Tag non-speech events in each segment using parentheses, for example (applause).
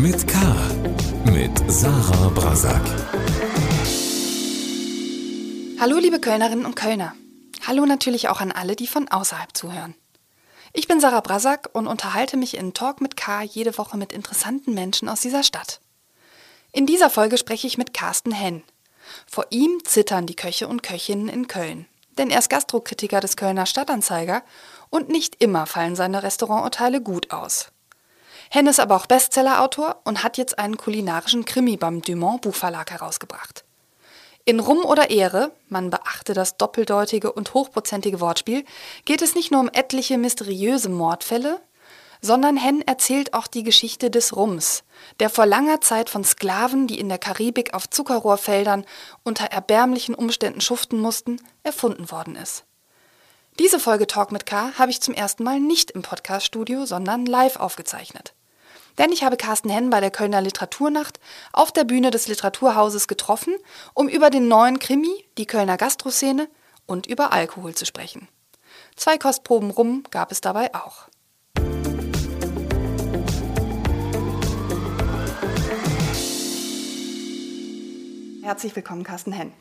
mit K. Mit Sarah Brasak. Hallo, liebe Kölnerinnen und Kölner. Hallo natürlich auch an alle, die von außerhalb zuhören. Ich bin Sarah Brasak und unterhalte mich in Talk mit K jede Woche mit interessanten Menschen aus dieser Stadt. In dieser Folge spreche ich mit Carsten Henn. Vor ihm zittern die Köche und Köchinnen in Köln. Denn er ist Gastrokritiker des Kölner Stadtanzeiger und nicht immer fallen seine Restauranturteile gut aus. Henn ist aber auch Bestsellerautor und hat jetzt einen kulinarischen Krimi beim Dumont Buchverlag herausgebracht. In Rum oder Ehre, man beachte das doppeldeutige und hochprozentige Wortspiel, geht es nicht nur um etliche mysteriöse Mordfälle, sondern Henn erzählt auch die Geschichte des Rums, der vor langer Zeit von Sklaven, die in der Karibik auf Zuckerrohrfeldern unter erbärmlichen Umständen schuften mussten, erfunden worden ist. Diese Folge Talk mit K habe ich zum ersten Mal nicht im Podcaststudio, sondern live aufgezeichnet. Denn ich habe Carsten Henn bei der Kölner Literaturnacht auf der Bühne des Literaturhauses getroffen, um über den neuen Krimi, die Kölner Gastroszene und über Alkohol zu sprechen. Zwei Kostproben rum gab es dabei auch. Herzlich willkommen, Carsten Henn.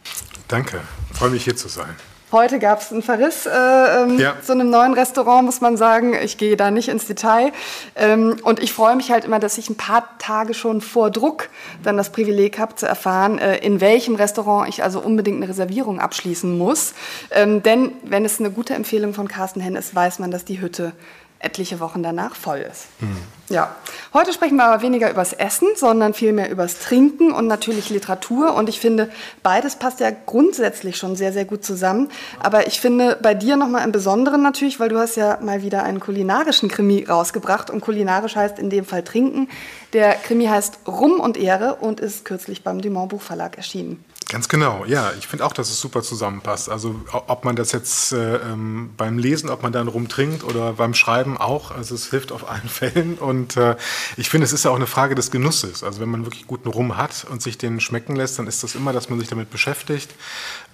Danke, freue mich hier zu sein. Heute gab es einen Verriss äh, ähm, ja. zu einem neuen Restaurant, muss man sagen. Ich gehe da nicht ins Detail. Ähm, und ich freue mich halt immer, dass ich ein paar Tage schon vor Druck dann das Privileg habe zu erfahren, äh, in welchem Restaurant ich also unbedingt eine Reservierung abschließen muss. Ähm, denn wenn es eine gute Empfehlung von Carsten Henn ist, weiß man, dass die Hütte etliche Wochen danach voll ist. Hm. Ja, heute sprechen wir aber weniger übers Essen, sondern vielmehr übers Trinken und natürlich Literatur. Und ich finde, beides passt ja grundsätzlich schon sehr, sehr gut zusammen. Aber ich finde bei dir nochmal im Besonderen natürlich, weil du hast ja mal wieder einen kulinarischen Krimi rausgebracht. Und kulinarisch heißt in dem Fall trinken. Der Krimi heißt Rum und Ehre und ist kürzlich beim Dumont Buchverlag erschienen. Ganz genau, ja. Ich finde auch, dass es super zusammenpasst. Also ob man das jetzt äh, ähm, beim Lesen, ob man dann rumtrinkt oder beim Schreiben auch. Also es hilft auf allen (laughs) Fällen. Und äh, ich finde, es ist ja auch eine Frage des Genusses. Also wenn man wirklich guten Rum hat und sich den schmecken lässt, dann ist das immer, dass man sich damit beschäftigt.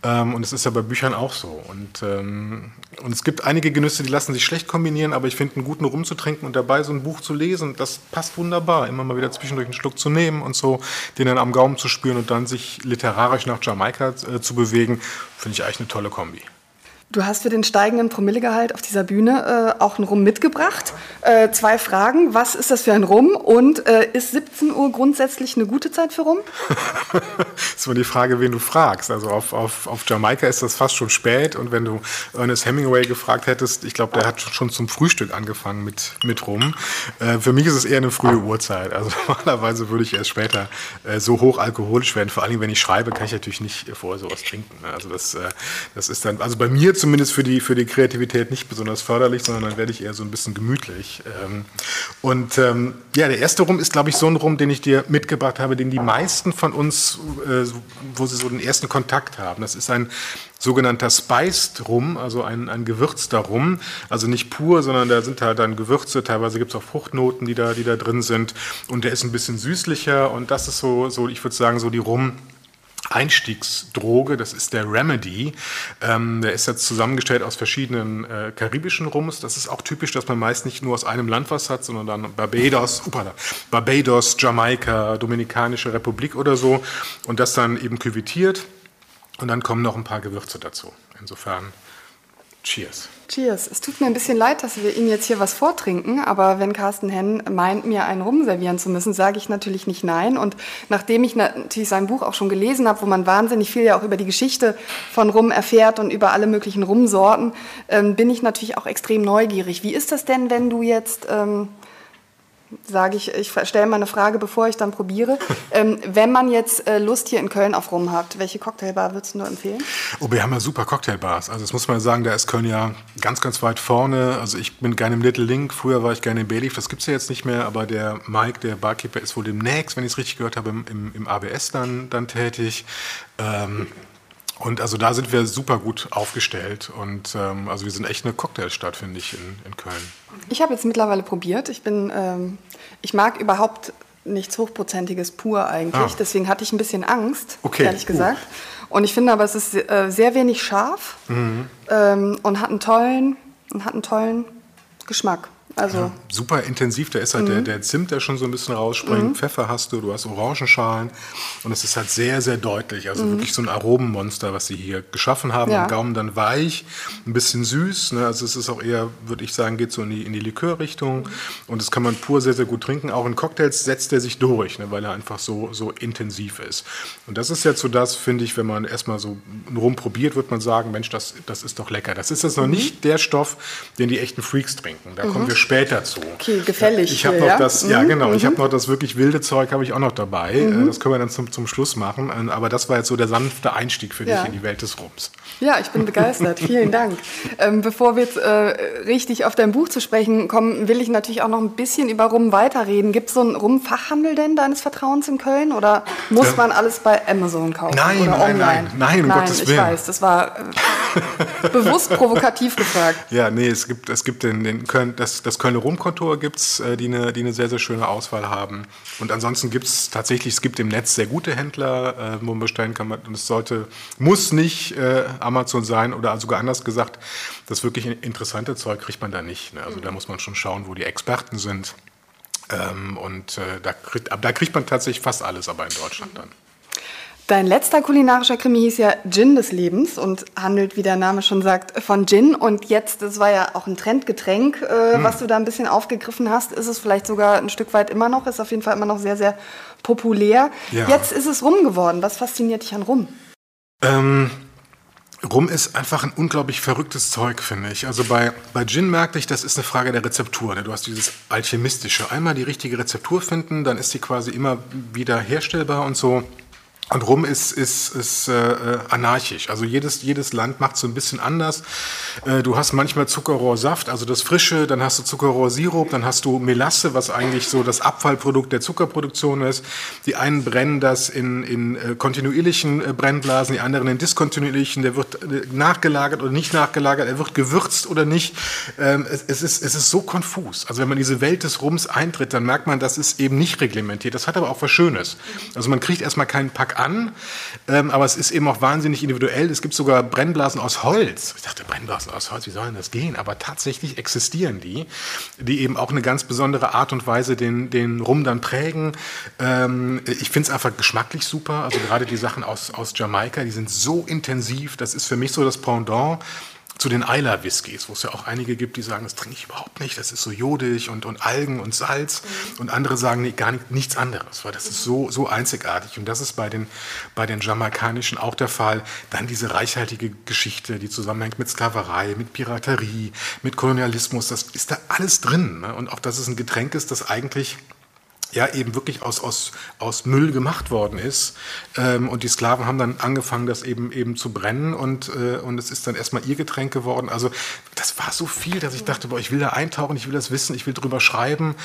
Ähm, und es ist ja bei Büchern auch so. Und, ähm, und es gibt einige Genüsse, die lassen sich schlecht kombinieren, aber ich finde, einen guten Rum zu trinken und dabei so ein Buch zu lesen, das passt wunderbar. Immer mal wieder zwischendurch einen Schluck zu nehmen und so, den dann am Gaumen zu spüren und dann sich literarisch nach Jamaika äh, zu bewegen, finde ich eigentlich eine tolle Kombi. Du hast für den steigenden Promillegehalt auf dieser Bühne äh, auch einen Rum mitgebracht. Äh, zwei Fragen. Was ist das für ein Rum? Und äh, ist 17 Uhr grundsätzlich eine gute Zeit für Rum? das (laughs) ist immer die Frage, wen du fragst. Also auf, auf, auf Jamaika ist das fast schon spät. Und wenn du Ernest Hemingway gefragt hättest, ich glaube, der hat schon zum Frühstück angefangen mit, mit Rum. Äh, für mich ist es eher eine frühe Uhrzeit. Also (laughs) normalerweise würde ich erst später äh, so hoch alkoholisch werden. Vor allem, wenn ich schreibe, kann ich natürlich nicht vorher sowas trinken. Also das, äh, das ist dann, also bei mir zumindest für die, für die Kreativität nicht besonders förderlich, sondern dann werde ich eher so ein bisschen gemütlich. Ähm, und ähm, ja, der erste Rum ist, glaube ich, so ein Rum, den ich dir mitgebracht habe, den die meisten von uns, äh, wo sie so den ersten Kontakt haben. Das ist ein sogenannter Spiced Rum, also ein, ein gewürzter Rum. Also nicht pur, sondern da sind halt dann Gewürze, teilweise gibt es auch Fruchtnoten, die da, die da drin sind. Und der ist ein bisschen süßlicher und das ist so, so ich würde sagen, so die Rum- Einstiegsdroge, das ist der Remedy. Ähm, der ist jetzt zusammengestellt aus verschiedenen äh, karibischen Rums. Das ist auch typisch, dass man meist nicht nur aus einem Land was hat, sondern dann Barbados, upala, Barbados, Jamaika, Dominikanische Republik oder so. Und das dann eben küvitiert. Und dann kommen noch ein paar Gewürze dazu. Insofern, cheers. Cheers. Es tut mir ein bisschen leid, dass wir Ihnen jetzt hier was vortrinken, aber wenn Carsten Henn meint, mir einen Rum servieren zu müssen, sage ich natürlich nicht nein. Und nachdem ich natürlich sein Buch auch schon gelesen habe, wo man wahnsinnig viel ja auch über die Geschichte von Rum erfährt und über alle möglichen Rumsorten, ähm, bin ich natürlich auch extrem neugierig. Wie ist das denn, wenn du jetzt ähm, sage ich, ich stelle mal eine Frage, bevor ich dann probiere. (laughs) Ähm, wenn man jetzt äh, Lust hier in Köln auf Rum hat, welche Cocktailbar würdest du nur empfehlen? Oh, wir haben ja super Cocktailbars. Also das muss man sagen, da ist Köln ja ganz, ganz weit vorne. Also ich bin gerne im Little Link, früher war ich gerne im Bayleaf, das gibt es ja jetzt nicht mehr, aber der Mike, der Barkeeper, ist wohl demnächst, wenn ich es richtig gehört habe, im, im, im ABS dann, dann tätig. Ähm, und also da sind wir super gut aufgestellt und ähm, also wir sind echt eine Cocktailstadt, finde ich, in, in Köln. Ich habe jetzt mittlerweile probiert. Ich bin, ähm, ich mag überhaupt nichts Hochprozentiges pur eigentlich. Ah. Deswegen hatte ich ein bisschen Angst, okay. ehrlich gesagt. Uh. Und ich finde aber, es ist äh, sehr wenig scharf mhm. ähm, und hat einen tollen, hat einen tollen Geschmack. Also ja, super intensiv, da ist halt mhm. der, der Zimt, der schon so ein bisschen rausspringt. Mhm. Pfeffer hast du, du hast Orangenschalen und es ist halt sehr, sehr deutlich. Also mhm. wirklich so ein Aromenmonster, was sie hier geschaffen haben. Ja. Im Gaumen dann weich, ein bisschen süß. Ne? Also es ist auch eher, würde ich sagen, geht so in die, in die Likörrichtung. Und das kann man pur sehr, sehr gut trinken. Auch in Cocktails setzt er sich durch, ne? weil er einfach so, so intensiv ist. Und das ist jetzt so das, finde ich, wenn man erstmal so einen Rum probiert, wird man sagen, Mensch, das, das ist doch lecker. Das ist jetzt noch mhm. nicht der Stoff, den die echten Freaks trinken. Da kommen mhm. wir später zu. Okay, gefällig. Ich habe noch ja? das, ja mhm. genau, ich habe mhm. noch das wirklich wilde Zeug, habe ich auch noch dabei. Mhm. Das können wir dann zum, zum Schluss machen. Ähm, aber das war jetzt so der sanfte Einstieg für ja. dich in die Welt des Rums. Ja, ich bin begeistert. (laughs) Vielen Dank. Ähm, bevor wir jetzt äh, richtig auf dein Buch zu sprechen kommen, will ich natürlich auch noch ein bisschen über Rum weiterreden. Gibt es so einen Rum-Fachhandel denn deines Vertrauens in Köln oder muss ja. man alles bei Amazon kaufen nein, oder nein, online? Nein, nein, um nein, Gottes ich weiß, das war äh, (laughs) bewusst provokativ gefragt. Ja, nee, es gibt, es gibt den, den Köln, das, das Kölner Rumkontor gibt es, äh, die, eine, die eine sehr, sehr schöne Auswahl haben. Und ansonsten gibt es tatsächlich, es gibt im Netz sehr gute Händler, äh, wo man bestellen kann. Und es sollte, muss nicht äh, Amazon sein oder sogar anders gesagt, das wirklich interessante Zeug kriegt man da nicht. Ne? Also da muss man schon schauen, wo die Experten sind. Ähm, und äh, da, kriegt, da kriegt man tatsächlich fast alles, aber in Deutschland dann. Dein letzter kulinarischer Krimi hieß ja Gin des Lebens und handelt, wie der Name schon sagt, von Gin. Und jetzt, das war ja auch ein Trendgetränk, äh, hm. was du da ein bisschen aufgegriffen hast, ist es vielleicht sogar ein Stück weit immer noch, ist auf jeden Fall immer noch sehr, sehr populär. Ja. Jetzt ist es Rum geworden. Was fasziniert dich an Rum? Ähm, Rum ist einfach ein unglaublich verrücktes Zeug, finde ich. Also bei, bei Gin merkte ich, das ist eine Frage der Rezeptur. Ne? Du hast dieses Alchemistische. Einmal die richtige Rezeptur finden, dann ist sie quasi immer wieder herstellbar und so. Und Rum ist, ist, ist äh, anarchisch. Also jedes, jedes Land macht so ein bisschen anders. Äh, du hast manchmal Zuckerrohrsaft, also das Frische, dann hast du Zuckerrohrsirup, dann hast du Melasse, was eigentlich so das Abfallprodukt der Zuckerproduktion ist. Die einen brennen das in, in äh, kontinuierlichen äh, Brennblasen, die anderen in diskontinuierlichen. Der wird äh, nachgelagert oder nicht nachgelagert, er wird gewürzt oder nicht. Ähm, es, es, ist, es ist so konfus. Also wenn man in diese Welt des Rums eintritt, dann merkt man, das ist eben nicht reglementiert. Das hat aber auch was Schönes. Also man kriegt erstmal keinen Pack an, ähm, aber es ist eben auch wahnsinnig individuell. Es gibt sogar Brennblasen aus Holz. Ich dachte, Brennblasen aus Holz, wie soll denn das gehen? Aber tatsächlich existieren die, die eben auch eine ganz besondere Art und Weise den, den Rum dann prägen. Ähm, ich finde es einfach geschmacklich super. Also gerade die Sachen aus, aus Jamaika, die sind so intensiv. Das ist für mich so das Pendant zu den Eiler Whiskys, wo es ja auch einige gibt, die sagen, das trinke ich überhaupt nicht, das ist so jodig und, und Algen und Salz. Mhm. Und andere sagen, nee, gar nicht, nichts anderes, weil das ist so, so einzigartig. Und das ist bei den, bei den Jamaikanischen auch der Fall. Dann diese reichhaltige Geschichte, die zusammenhängt mit Sklaverei, mit Piraterie, mit Kolonialismus, das ist da alles drin. Ne? Und auch, dass es ein Getränk ist, das eigentlich ja eben wirklich aus, aus, aus Müll gemacht worden ist. Ähm, und die Sklaven haben dann angefangen, das eben eben zu brennen und, äh, und es ist dann erstmal ihr Getränk geworden. Also das war so viel, dass ich dachte, boah, ich will da eintauchen, ich will das wissen, ich will drüber schreiben.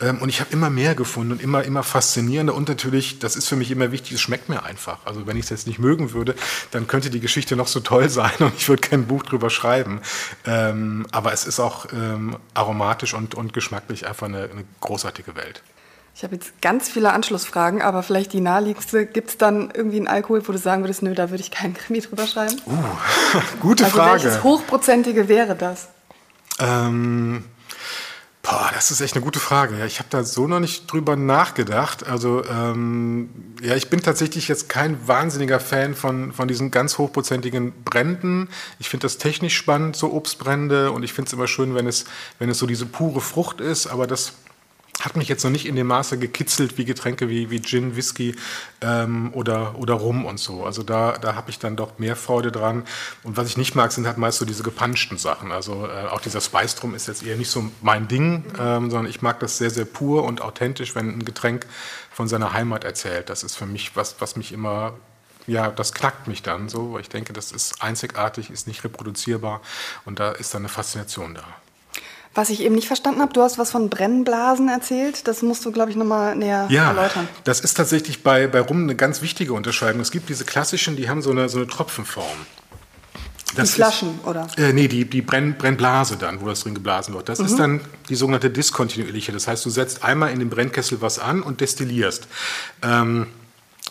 Ähm, und ich habe immer mehr gefunden und immer, immer faszinierender. Und natürlich, das ist für mich immer wichtig, es schmeckt mir einfach. Also wenn ich es jetzt nicht mögen würde, dann könnte die Geschichte noch so toll (laughs) sein und ich würde kein Buch drüber schreiben. Ähm, aber es ist auch ähm, aromatisch und, und geschmacklich einfach eine, eine großartige Welt. Ich habe jetzt ganz viele Anschlussfragen, aber vielleicht die naheliegendste. Gibt es dann irgendwie einen Alkohol, wo du sagen würdest, nö, da würde ich keinen Krimi drüber schreiben? Uh, (laughs) gute also Frage. Welches Hochprozentige wäre das? Ähm, boah, das ist echt eine gute Frage. Ja, ich habe da so noch nicht drüber nachgedacht. Also, ähm, ja, ich bin tatsächlich jetzt kein wahnsinniger Fan von, von diesen ganz hochprozentigen Bränden. Ich finde das technisch spannend, so Obstbrände. Und ich finde es immer schön, wenn es, wenn es so diese pure Frucht ist. Aber das hat mich jetzt noch nicht in dem Maße gekitzelt wie Getränke wie, wie Gin, Whisky ähm, oder, oder Rum und so. Also da, da habe ich dann doch mehr Freude dran. Und was ich nicht mag, sind halt meist so diese gepanschten Sachen. Also äh, auch dieser Spice Rum ist jetzt eher nicht so mein Ding, ähm, sondern ich mag das sehr, sehr pur und authentisch, wenn ein Getränk von seiner Heimat erzählt. Das ist für mich was, was mich immer ja, das knackt mich dann so, weil ich denke, das ist einzigartig, ist nicht reproduzierbar und da ist dann eine Faszination da. Was ich eben nicht verstanden habe, du hast was von Brennblasen erzählt. Das musst du, glaube ich, nochmal näher ja, erläutern. Das ist tatsächlich bei, bei Rum eine ganz wichtige Unterscheidung. Es gibt diese klassischen, die haben so eine, so eine Tropfenform. Das die Flaschen, ist, oder? Äh, nee, die, die Brenn, Brennblase dann, wo das drin geblasen wird. Das mhm. ist dann die sogenannte diskontinuierliche. Das heißt, du setzt einmal in den Brennkessel was an und destillierst. Ähm,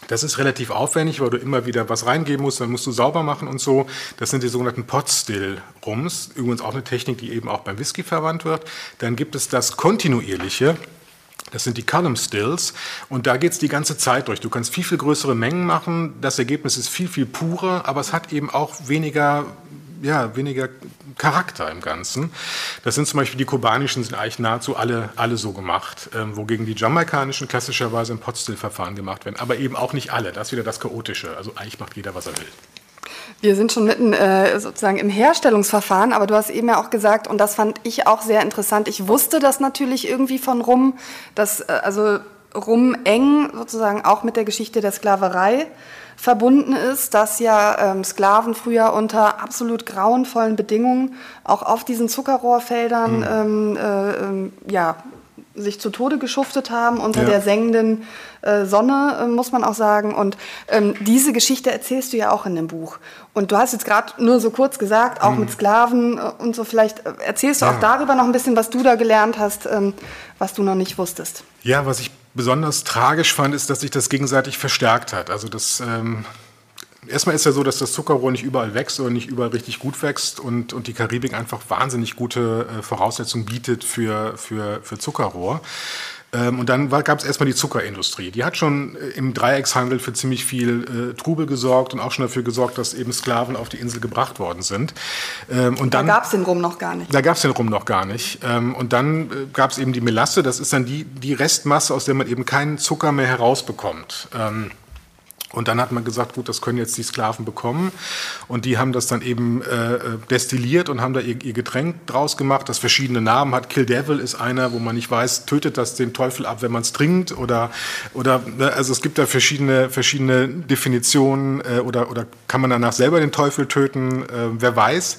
Das ist relativ aufwendig, weil du immer wieder was reingeben musst, dann musst du sauber machen und so. Das sind die sogenannten Pot-Still-Rums, übrigens auch eine Technik, die eben auch beim Whisky verwandt wird. Dann gibt es das kontinuierliche, das sind die Column Stills und da geht es die ganze Zeit durch. Du kannst viel, viel größere Mengen machen. Das Ergebnis ist viel, viel purer, aber es hat eben auch weniger, ja, weniger Charakter im Ganzen. Das sind zum Beispiel die kubanischen, sind eigentlich nahezu alle, alle so gemacht, ähm, wogegen die jamaikanischen klassischerweise im Potstill-Verfahren gemacht werden. Aber eben auch nicht alle. Das ist wieder das Chaotische. Also eigentlich macht jeder, was er will. Wir sind schon mitten äh, sozusagen im Herstellungsverfahren, aber du hast eben ja auch gesagt, und das fand ich auch sehr interessant, ich wusste das natürlich irgendwie von Rum, dass äh, also Rum eng sozusagen auch mit der Geschichte der Sklaverei verbunden ist, dass ja ähm, Sklaven früher unter absolut grauenvollen Bedingungen auch auf diesen Zuckerrohrfeldern mhm. ähm, äh, ähm, ja, sich zu Tode geschuftet haben unter ja. der sengenden äh, Sonne, äh, muss man auch sagen. Und ähm, diese Geschichte erzählst du ja auch in dem Buch. Und du hast jetzt gerade nur so kurz gesagt, auch mhm. mit Sklaven äh, und so, vielleicht äh, erzählst du ja. auch darüber noch ein bisschen, was du da gelernt hast, ähm, was du noch nicht wusstest. Ja, was ich besonders tragisch fand, ist, dass sich das gegenseitig verstärkt hat. Also das ähm Erstmal ist ja so, dass das Zuckerrohr nicht überall wächst oder nicht überall richtig gut wächst und, und die Karibik einfach wahnsinnig gute äh, Voraussetzungen bietet für, für, für Zuckerrohr. Ähm, und dann gab es erstmal die Zuckerindustrie. Die hat schon äh, im Dreieckshandel für ziemlich viel äh, Trubel gesorgt und auch schon dafür gesorgt, dass eben Sklaven auf die Insel gebracht worden sind. Ähm, und dann, da gab es den Rum noch gar nicht. Da gab es den Rum noch gar nicht. Ähm, und dann äh, gab es eben die Melasse. Das ist dann die, die Restmasse, aus der man eben keinen Zucker mehr herausbekommt. Und dann hat man gesagt, gut, das können jetzt die Sklaven bekommen. Und die haben das dann eben äh, destilliert und haben da ihr, ihr, Getränk draus gemacht, das verschiedene Namen hat. Kill Devil ist einer, wo man nicht weiß, tötet das den Teufel ab, wenn man es trinkt? Oder, oder ne, also es gibt da verschiedene, verschiedene Definitionen äh, oder, oder kann man danach selber den Teufel töten? Äh, wer weiß.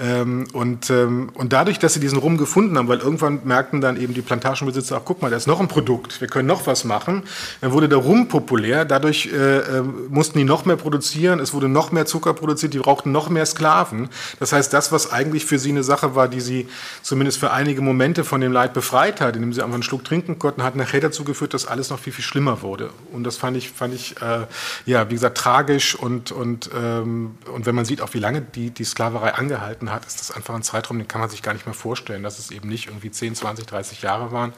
Ähm, und, ähm, und dadurch, dass sie diesen Rum gefunden haben, weil irgendwann merkten dann eben die Plantagenbesitzer, ach guck mal, da ist noch ein Produkt, wir können noch was machen, dann wurde der Rum populär. Dadurch äh, äh, mussten die noch mehr produzieren, es wurde noch mehr Zucker produziert, die brauchten noch mehr Sklaven. Das heißt, das, was eigentlich für sie eine Sache war, die sie zumindest für einige Momente von dem Leid befreit hat, indem sie einfach einen Schluck trinken konnten, hat nachher dazu geführt, dass alles noch viel, viel schlimmer wurde. Und das fand ich, fand ich äh, ja, wie gesagt, tragisch und, und, ähm, und wenn man sieht, auch wie lange die, die Sklaverei angehalten hat, ist das einfach ein Zeitraum, den kann man sich gar nicht mehr vorstellen, dass es eben nicht irgendwie 10, 20, 30 Jahre waren,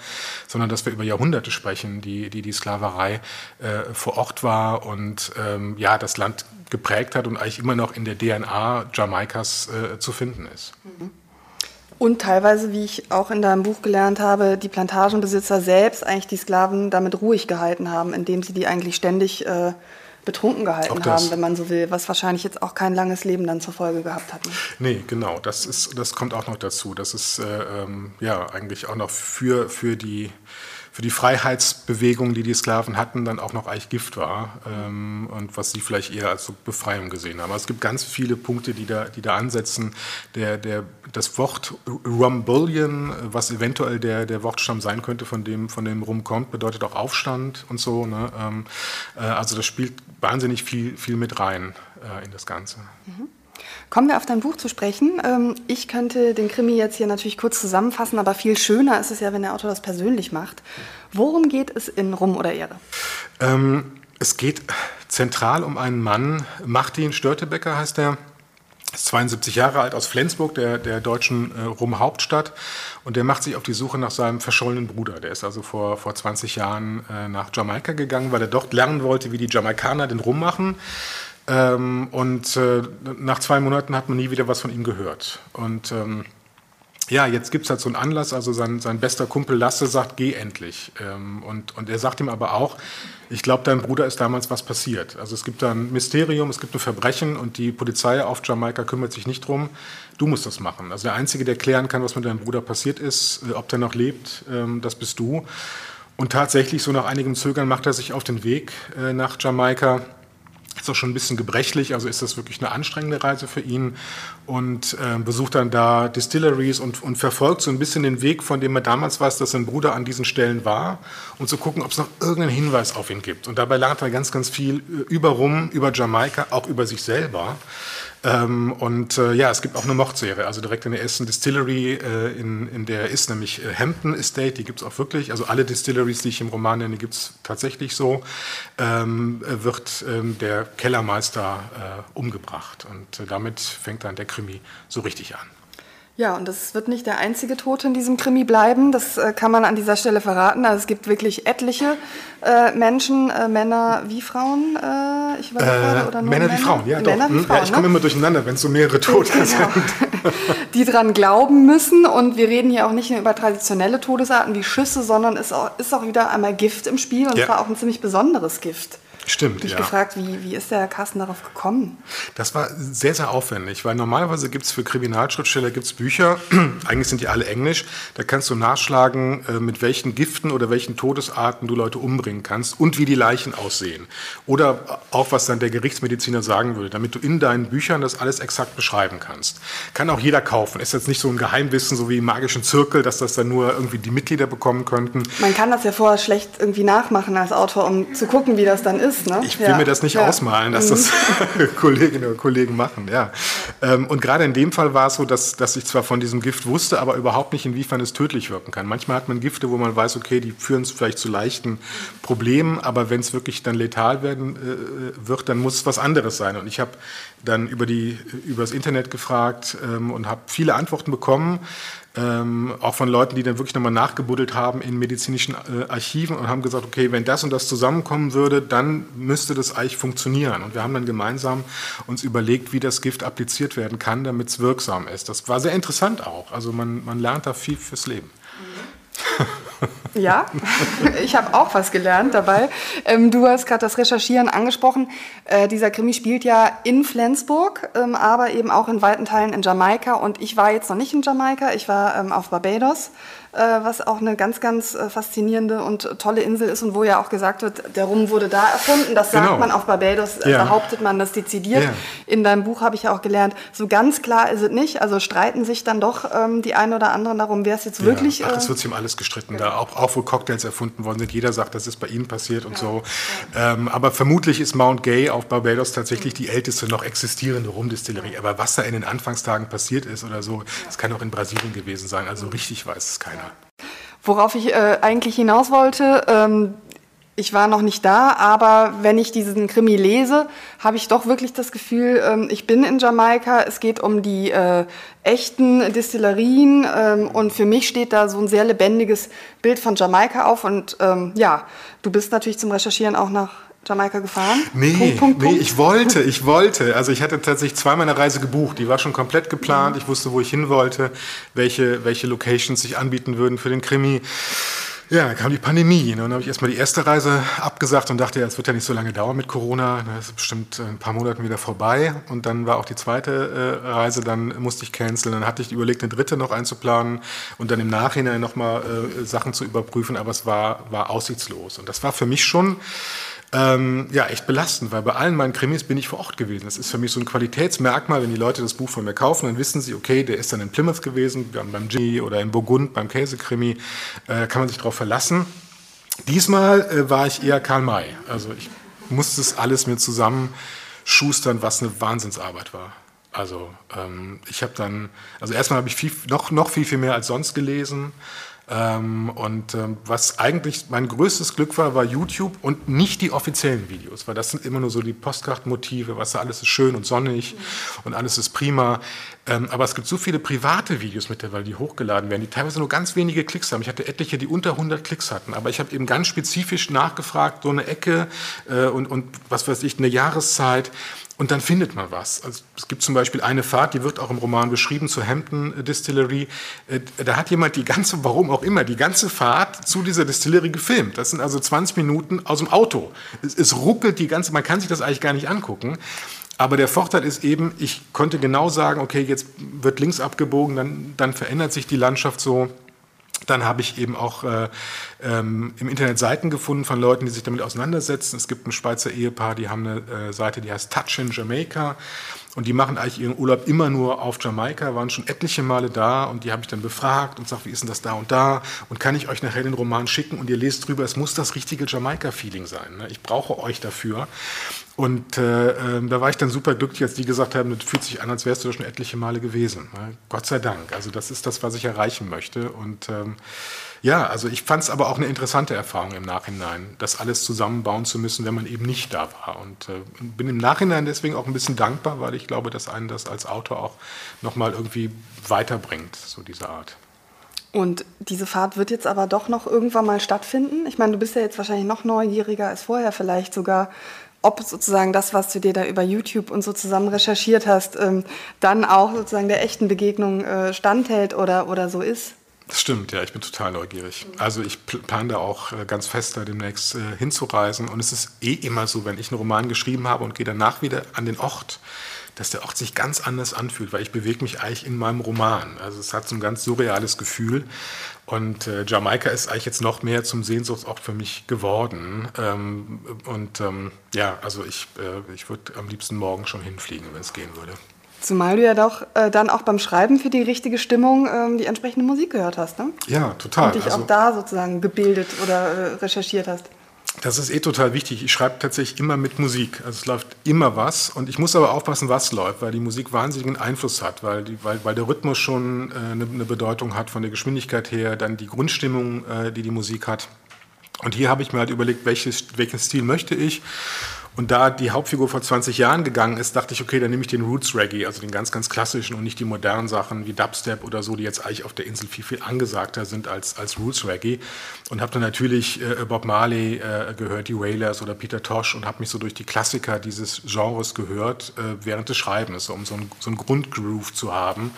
sondern dass wir über Jahrhunderte sprechen, die die, die Sklaverei äh, vor Ort war und ähm, ja, das Land geprägt hat und eigentlich immer noch in der DNA Jamaikas äh, zu finden ist. Mhm. Und teilweise, wie ich auch in deinem Buch gelernt habe, die Plantagenbesitzer selbst eigentlich die Sklaven damit ruhig gehalten haben, indem sie die eigentlich ständig äh, betrunken gehalten haben, wenn man so will, was wahrscheinlich jetzt auch kein langes Leben dann zur Folge gehabt hat. Ne? Nee, genau, das, ist, das kommt auch noch dazu. Das ist äh, ähm, ja eigentlich auch noch für, für die für die Freiheitsbewegung, die die Sklaven hatten, dann auch noch eigentlich Gift war ähm, und was sie vielleicht eher als so Befreiung gesehen haben. Aber es gibt ganz viele Punkte, die da, die da ansetzen. Der, der, das Wort Rumbullion, was eventuell der, der Wortstamm sein könnte, von dem, von dem Rum kommt, bedeutet auch Aufstand und so. Ne? Ähm, äh, also das spielt wahnsinnig viel, viel mit rein äh, in das Ganze. Mhm. Kommen wir auf dein Buch zu sprechen. Ähm, ich könnte den Krimi jetzt hier natürlich kurz zusammenfassen, aber viel schöner ist es ja, wenn der Autor das persönlich macht. Worum geht es in Rum oder Ehre? Ähm, es geht zentral um einen Mann, Martin Störtebecker heißt er, ist 72 Jahre alt aus Flensburg, der, der deutschen äh, Rum-Hauptstadt. Und der macht sich auf die Suche nach seinem verschollenen Bruder. Der ist also vor, vor 20 Jahren äh, nach Jamaika gegangen, weil er dort lernen wollte, wie die Jamaikaner den Rum machen. Ähm, und äh, nach zwei Monaten hat man nie wieder was von ihm gehört. Und ähm, ja, jetzt gibt es halt so einen Anlass, also sein, sein bester Kumpel Lasse sagt, geh endlich. Ähm, und, und er sagt ihm aber auch, ich glaube, deinem Bruder ist damals was passiert. Also es gibt da ein Mysterium, es gibt ein Verbrechen und die Polizei auf Jamaika kümmert sich nicht drum. Du musst das machen. Also der Einzige, der klären kann, was mit deinem Bruder passiert ist, äh, ob der noch lebt, ähm, das bist du. Und tatsächlich, so nach einigem Zögern, macht er sich auf den Weg äh, nach Jamaika ist auch schon ein bisschen gebrechlich, also ist das wirklich eine anstrengende Reise für ihn und äh, besucht dann da Distilleries und, und verfolgt so ein bisschen den Weg, von dem er damals weiß, dass sein Bruder an diesen Stellen war, um zu gucken, ob es noch irgendeinen Hinweis auf ihn gibt. Und dabei lernt er ganz, ganz viel über Rum, über Jamaika, auch über sich selber. Ähm, und äh, ja, es gibt auch eine Mordserie, also direkt in der ersten Distillery, äh, in, in der ist nämlich äh, Hampton Estate, die gibt es auch wirklich. Also alle Distilleries, die ich im Roman nenne, gibt es tatsächlich so. Ähm, wird ähm, der Kellermeister äh, umgebracht. Und äh, damit fängt dann der Krimi so richtig an. Ja, und das wird nicht der einzige Tote in diesem Krimi bleiben. Das äh, kann man an dieser Stelle verraten. Also es gibt wirklich etliche äh, Menschen, äh, Männer wie Frauen. Äh, ich war gerade, oder nur Männer, Männer wie Frauen, ja, Männer doch. Wie Frauen, ja, ich komme ne? immer durcheinander, wenn es so mehrere (laughs) Tote genau. sind. (laughs) Die dran glauben müssen. Und wir reden hier auch nicht nur über traditionelle Todesarten wie Schüsse, sondern es ist auch, ist auch wieder einmal Gift im Spiel. Und ja. zwar auch ein ziemlich besonderes Gift. Stimmt, ich ja. gefragt, wie, wie ist der Carsten darauf gekommen? Das war sehr, sehr aufwendig, weil normalerweise gibt es für Kriminalschriftsteller gibt's Bücher, (clears throat) eigentlich sind die alle englisch, da kannst du nachschlagen, äh, mit welchen Giften oder welchen Todesarten du Leute umbringen kannst und wie die Leichen aussehen. Oder auch, was dann der Gerichtsmediziner sagen würde, damit du in deinen Büchern das alles exakt beschreiben kannst. Kann auch jeder kaufen. Ist jetzt nicht so ein Geheimwissen, so wie im magischen Zirkel, dass das dann nur irgendwie die Mitglieder bekommen könnten. Man kann das ja vorher schlecht irgendwie nachmachen als Autor, um zu gucken, wie das dann ist ist. Ne? Ich will ja. mir das nicht ja. ausmalen, dass das mhm. (laughs) Kolleginnen und Kollegen machen. Ja. Ähm, und gerade in dem Fall war es so, dass, dass ich zwar von diesem Gift wusste, aber überhaupt nicht, inwiefern es tödlich wirken kann. Manchmal hat man Gifte, wo man weiß, okay, die führen vielleicht zu leichten Problemen, aber wenn es wirklich dann letal werden äh, wird, dann muss es was anderes sein. Und ich habe dann über, die, über das Internet gefragt ähm, und habe viele Antworten bekommen ähm, auch von Leuten, die dann wirklich nochmal nachgebuddelt haben in medizinischen äh, Archiven und haben gesagt, okay, wenn das und das zusammenkommen würde, dann müsste das eigentlich funktionieren. Und wir haben dann gemeinsam uns überlegt, wie das Gift appliziert werden kann, damit es wirksam ist. Das war sehr interessant auch. Also man, man lernt da viel fürs Leben. (laughs) Ja, ich habe auch was gelernt dabei. Ähm, du hast gerade das Recherchieren angesprochen. Äh, dieser Krimi spielt ja in Flensburg, ähm, aber eben auch in weiten Teilen in Jamaika. Und ich war jetzt noch nicht in Jamaika, ich war ähm, auf Barbados was auch eine ganz, ganz äh, faszinierende und tolle Insel ist und wo ja auch gesagt wird, der Rum wurde da erfunden. Das sagt genau. man auf Barbados, äh, ja. behauptet man das dezidiert. Ja. In deinem Buch habe ich ja auch gelernt, so ganz klar ist es nicht. Also streiten sich dann doch ähm, die einen oder anderen darum, wer es jetzt ja. wirklich... Ach, es wird sich um alles gestritten. Da auch, auch wo Cocktails erfunden worden sind. Jeder sagt, das ist bei ihnen passiert und so. Ähm, aber vermutlich ist Mount Gay auf Barbados tatsächlich die älteste noch existierende Rumdistillerie. Aber was da in den Anfangstagen passiert ist oder so, das kann auch in Brasilien gewesen sein. Also richtig weiß es keiner. Worauf ich äh, eigentlich hinaus wollte, ähm, ich war noch nicht da, aber wenn ich diesen Krimi lese, habe ich doch wirklich das Gefühl, ähm, ich bin in Jamaika, es geht um die äh, echten Distillerien ähm, und für mich steht da so ein sehr lebendiges Bild von Jamaika auf. Und ähm, ja, du bist natürlich zum Recherchieren auch nach Jamaika gefahren? Nee, Punkt, Punkt, nee, Punkt. ich wollte, ich wollte. Also ich hatte tatsächlich zweimal eine Reise gebucht. Die war schon komplett geplant. Ich wusste, wo ich hin wollte, welche, welche Locations sich anbieten würden für den Krimi. Ja, dann kam die Pandemie. Ne? Und dann habe ich erstmal die erste Reise abgesagt und dachte, ja, es wird ja nicht so lange dauern mit Corona. Das ist bestimmt ein paar Monate wieder vorbei. Und dann war auch die zweite äh, Reise, dann musste ich canceln. Dann hatte ich überlegt, eine dritte noch einzuplanen und dann im Nachhinein nochmal äh, Sachen zu überprüfen. Aber es war, war aussichtslos. Und das war für mich schon ähm, ja, echt belastend, weil bei allen meinen Krimis bin ich vor Ort gewesen. Das ist für mich so ein Qualitätsmerkmal, wenn die Leute das Buch von mir kaufen, dann wissen sie, okay, der ist dann in Plymouth gewesen, beim Ginny oder in Burgund, beim Käsekrimi, äh, kann man sich darauf verlassen. Diesmal äh, war ich eher Karl May. Also ich musste es alles mir zusammenschustern, was eine Wahnsinnsarbeit war. Also ähm, ich habe dann, also erstmal habe ich viel, noch, noch viel, viel mehr als sonst gelesen. Ähm, und ähm, was eigentlich mein größtes Glück war, war YouTube und nicht die offiziellen Videos, weil das sind immer nur so die Postkartenmotive, was da alles ist schön und sonnig und alles ist prima. Ähm, aber es gibt so viele private Videos mittlerweile, die hochgeladen werden, die teilweise nur ganz wenige Klicks haben. Ich hatte etliche, die unter 100 Klicks hatten, aber ich habe eben ganz spezifisch nachgefragt, so eine Ecke äh, und, und was weiß ich, eine Jahreszeit. Und dann findet man was. Also es gibt zum Beispiel eine Fahrt, die wird auch im Roman beschrieben, zur Hampton Distillery. Äh, da hat jemand die ganze, warum auch immer, die ganze Fahrt zu dieser Distillery gefilmt. Das sind also 20 Minuten aus dem Auto. Es, es ruckelt die ganze, man kann sich das eigentlich gar nicht angucken. Aber der Vorteil ist eben, ich konnte genau sagen, okay, jetzt wird links abgebogen, dann, dann verändert sich die Landschaft so. Dann habe ich eben auch äh, ähm, im Internet Seiten gefunden von Leuten, die sich damit auseinandersetzen. Es gibt ein Schweizer Ehepaar, die haben eine äh, Seite, die heißt Touch in Jamaica. Und die machen eigentlich ihren Urlaub immer nur auf Jamaika, waren schon etliche Male da und die habe ich dann befragt und gesagt, wie ist denn das da und da? Und kann ich euch nachher den Roman schicken und ihr lest drüber, es muss das richtige Jamaika-Feeling sein. Ne? Ich brauche euch dafür. Und äh, äh, da war ich dann super glücklich, als die gesagt haben, das fühlt sich an, als wärst du schon etliche Male gewesen. Ne? Gott sei Dank. Also das ist das, was ich erreichen möchte. Und ähm, ja, also ich fand es aber auch eine interessante Erfahrung im Nachhinein, das alles zusammenbauen zu müssen, wenn man eben nicht da war. Und äh, bin im Nachhinein deswegen auch ein bisschen dankbar, weil ich glaube, dass einen das als Autor auch nochmal irgendwie weiterbringt, so diese Art. Und diese Fahrt wird jetzt aber doch noch irgendwann mal stattfinden. Ich meine, du bist ja jetzt wahrscheinlich noch neugieriger als vorher, vielleicht sogar, ob sozusagen das, was du dir da über YouTube und so zusammen recherchiert hast, ähm, dann auch sozusagen der echten Begegnung äh, standhält oder, oder so ist. Das stimmt, ja, ich bin total neugierig. Also ich plane da auch äh, ganz fest, da demnächst äh, hinzureisen. Und es ist eh immer so, wenn ich einen Roman geschrieben habe und gehe danach wieder an den Ort, dass der Ort sich ganz anders anfühlt, weil ich bewege mich eigentlich in meinem Roman. Also es hat so ein ganz surreales Gefühl. Und äh, Jamaika ist eigentlich jetzt noch mehr zum Sehnsuchtsort für mich geworden. Ähm, und ähm, ja, also ich, äh, ich würde am liebsten morgen schon hinfliegen, wenn es gehen würde. Zumal du ja doch äh, dann auch beim Schreiben für die richtige Stimmung ähm, die entsprechende Musik gehört hast, ne? Ja, total. Und dich also, auch da sozusagen gebildet oder äh, recherchiert hast. Das ist eh total wichtig. Ich schreibe tatsächlich immer mit Musik. Also es läuft immer was. Und ich muss aber aufpassen, was läuft, weil die Musik wahnsinnigen Einfluss hat, weil, die, weil, weil der Rhythmus schon äh, eine, eine, Bedeutung hat von der Geschwindigkeit her, dann die Grundstimmung, äh, die die Musik hat. Und hier habe ich mir halt überlegt, welches, welchen Stil möchte ich. Und da die Hauptfigur vor 20 Jahren gegangen ist, dachte ich, okay, dann nehme ich den Roots Reggae, also den ganz, ganz klassischen und nicht die modernen Sachen wie Dubstep oder so, die jetzt eigentlich auf der Insel viel, viel angesagter sind als, als Roots Reggae. Und habe dann natürlich äh, Bob Marley äh, gehört, die Wailers oder Peter Tosh und habe mich so durch die Klassiker dieses Genres gehört äh, während des Schreibens, um so, ein, so einen Grundgroove zu haben,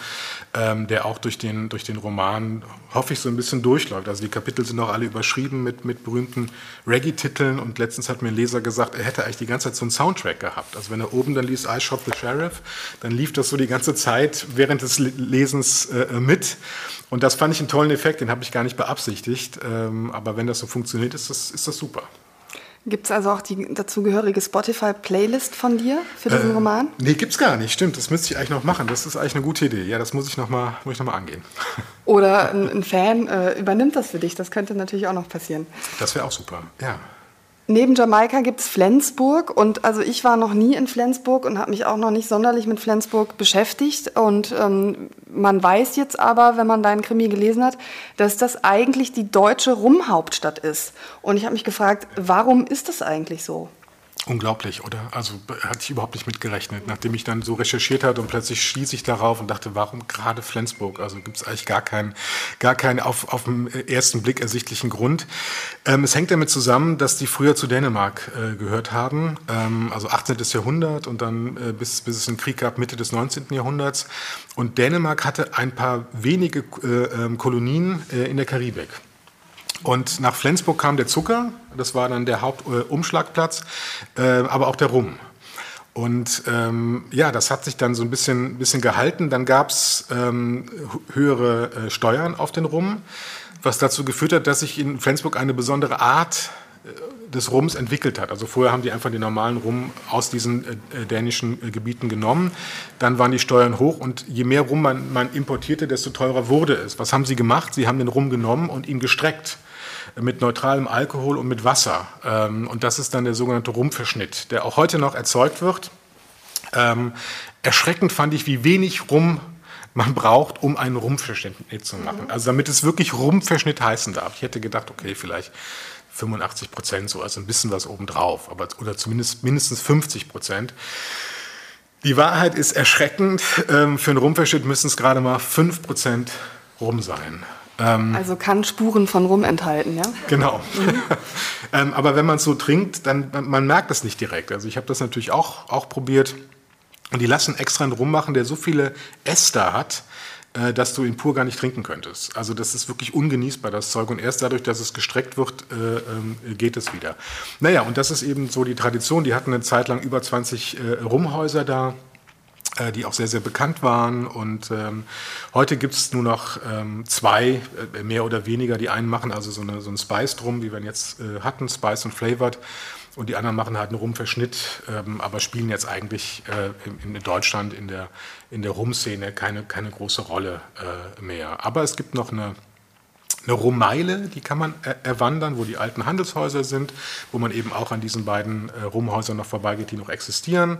ähm, der auch durch den, durch den Roman, hoffe ich, so ein bisschen durchläuft. Also die Kapitel sind auch alle überschrieben mit, mit berühmten Reggae-Titeln und letztens hat mir ein Leser gesagt, er hätte eigentlich die die ganze Zeit so einen Soundtrack gehabt. Also wenn er oben dann liest I Shot the Sheriff, dann lief das so die ganze Zeit während des Lesens äh, mit. Und das fand ich einen tollen Effekt, den habe ich gar nicht beabsichtigt. Ähm, aber wenn das so funktioniert, ist das, ist das super. Gibt es also auch die dazugehörige Spotify-Playlist von dir für diesen äh, Roman? Nee, gibt es gar nicht. Stimmt, das müsste ich eigentlich noch machen. Das ist eigentlich eine gute Idee. Ja, das muss ich nochmal noch, angehen. Oder ein, ein Fan äh, übernimmt das für dich. Das könnte natürlich auch noch passieren. Das wäre auch super, ja. Neben Jamaika gibt es Flensburg und also ich war noch nie in Flensburg und habe mich auch noch nicht sonderlich mit Flensburg beschäftigt. Und ähm, man weiß jetzt aber, wenn man deinen Krimi gelesen hat, dass das eigentlich die deutsche Rumhauptstadt ist. Und ich habe mich gefragt, warum ist das eigentlich so? Unglaublich, oder? Also hatte ich überhaupt nicht mitgerechnet. Nachdem ich dann so recherchiert hatte und plötzlich schließe ich darauf und dachte, warum gerade Flensburg? Also gibt es eigentlich gar keinen, gar keinen auf, auf den ersten Blick ersichtlichen Grund. Ähm, es hängt damit zusammen, dass die früher zu Dänemark äh, gehört haben, ähm, also 18. Jahrhundert und dann äh, bis, bis es einen Krieg gab, Mitte des 19. Jahrhunderts. Und Dänemark hatte ein paar wenige äh, ähm, Kolonien äh, in der Karibik. Und nach Flensburg kam der Zucker, das war dann der Hauptumschlagplatz, äh, aber auch der Rum. Und ähm, ja, das hat sich dann so ein bisschen, bisschen gehalten. Dann gab es ähm, höhere äh, Steuern auf den Rum, was dazu geführt hat, dass sich in Flensburg eine besondere Art äh, des Rums entwickelt hat. Also vorher haben die einfach den normalen Rum aus diesen äh, äh dänischen äh, Gebieten genommen. Dann waren die Steuern hoch und je mehr Rum man, man importierte, desto teurer wurde es. Was haben sie gemacht? Sie haben den Rum genommen und ihn gestreckt mit neutralem Alkohol und mit Wasser. Ähm, und das ist dann der sogenannte Rumverschnitt, der auch heute noch erzeugt wird. Ähm, erschreckend fand ich, wie wenig Rum man braucht, um einen Rumverschnitt zu machen. Mhm. Also damit es wirklich Rumverschnitt heißen darf. Ich hätte gedacht, okay, vielleicht 85 Prozent, so, also ein bisschen was obendrauf, aber, oder zumindest mindestens 50 Prozent. Die Wahrheit ist erschreckend. Ähm, für einen Rumverschnitt müssen es gerade mal 5 Prozent Rum sein. Ähm, also kann Spuren von Rum enthalten, ja? Genau. Mhm. (laughs) ähm, aber wenn man es so trinkt, dann man merkt das nicht direkt. Also ich habe das natürlich auch, auch probiert. Und die lassen extra einen Rum machen, der so viele Ester hat, äh, dass du ihn pur gar nicht trinken könntest. Also das ist wirklich ungenießbar, das Zeug. Und erst dadurch, dass es gestreckt wird, äh, äh, geht es wieder. Naja, und das ist eben so die Tradition. Die hatten eine Zeit lang über 20 äh, Rumhäuser da die auch sehr, sehr bekannt waren. Und ähm, heute gibt es nur noch ähm, zwei, äh, mehr oder weniger. Die einen machen also so, eine, so einen Spice drum, wie wir ihn jetzt äh, hatten, Spice und Flavored. und die anderen machen halt einen Rumverschnitt, ähm, aber spielen jetzt eigentlich äh, in, in, Deutschland in der, in der Rumszene keine, keine große Rolle äh, mehr. Aber es gibt noch eine eine Rummeile, die kann man erwandern, wo die alten Handelshäuser sind, wo man eben auch an diesen beiden äh, Rumhäusern noch vorbeigeht, die noch existieren.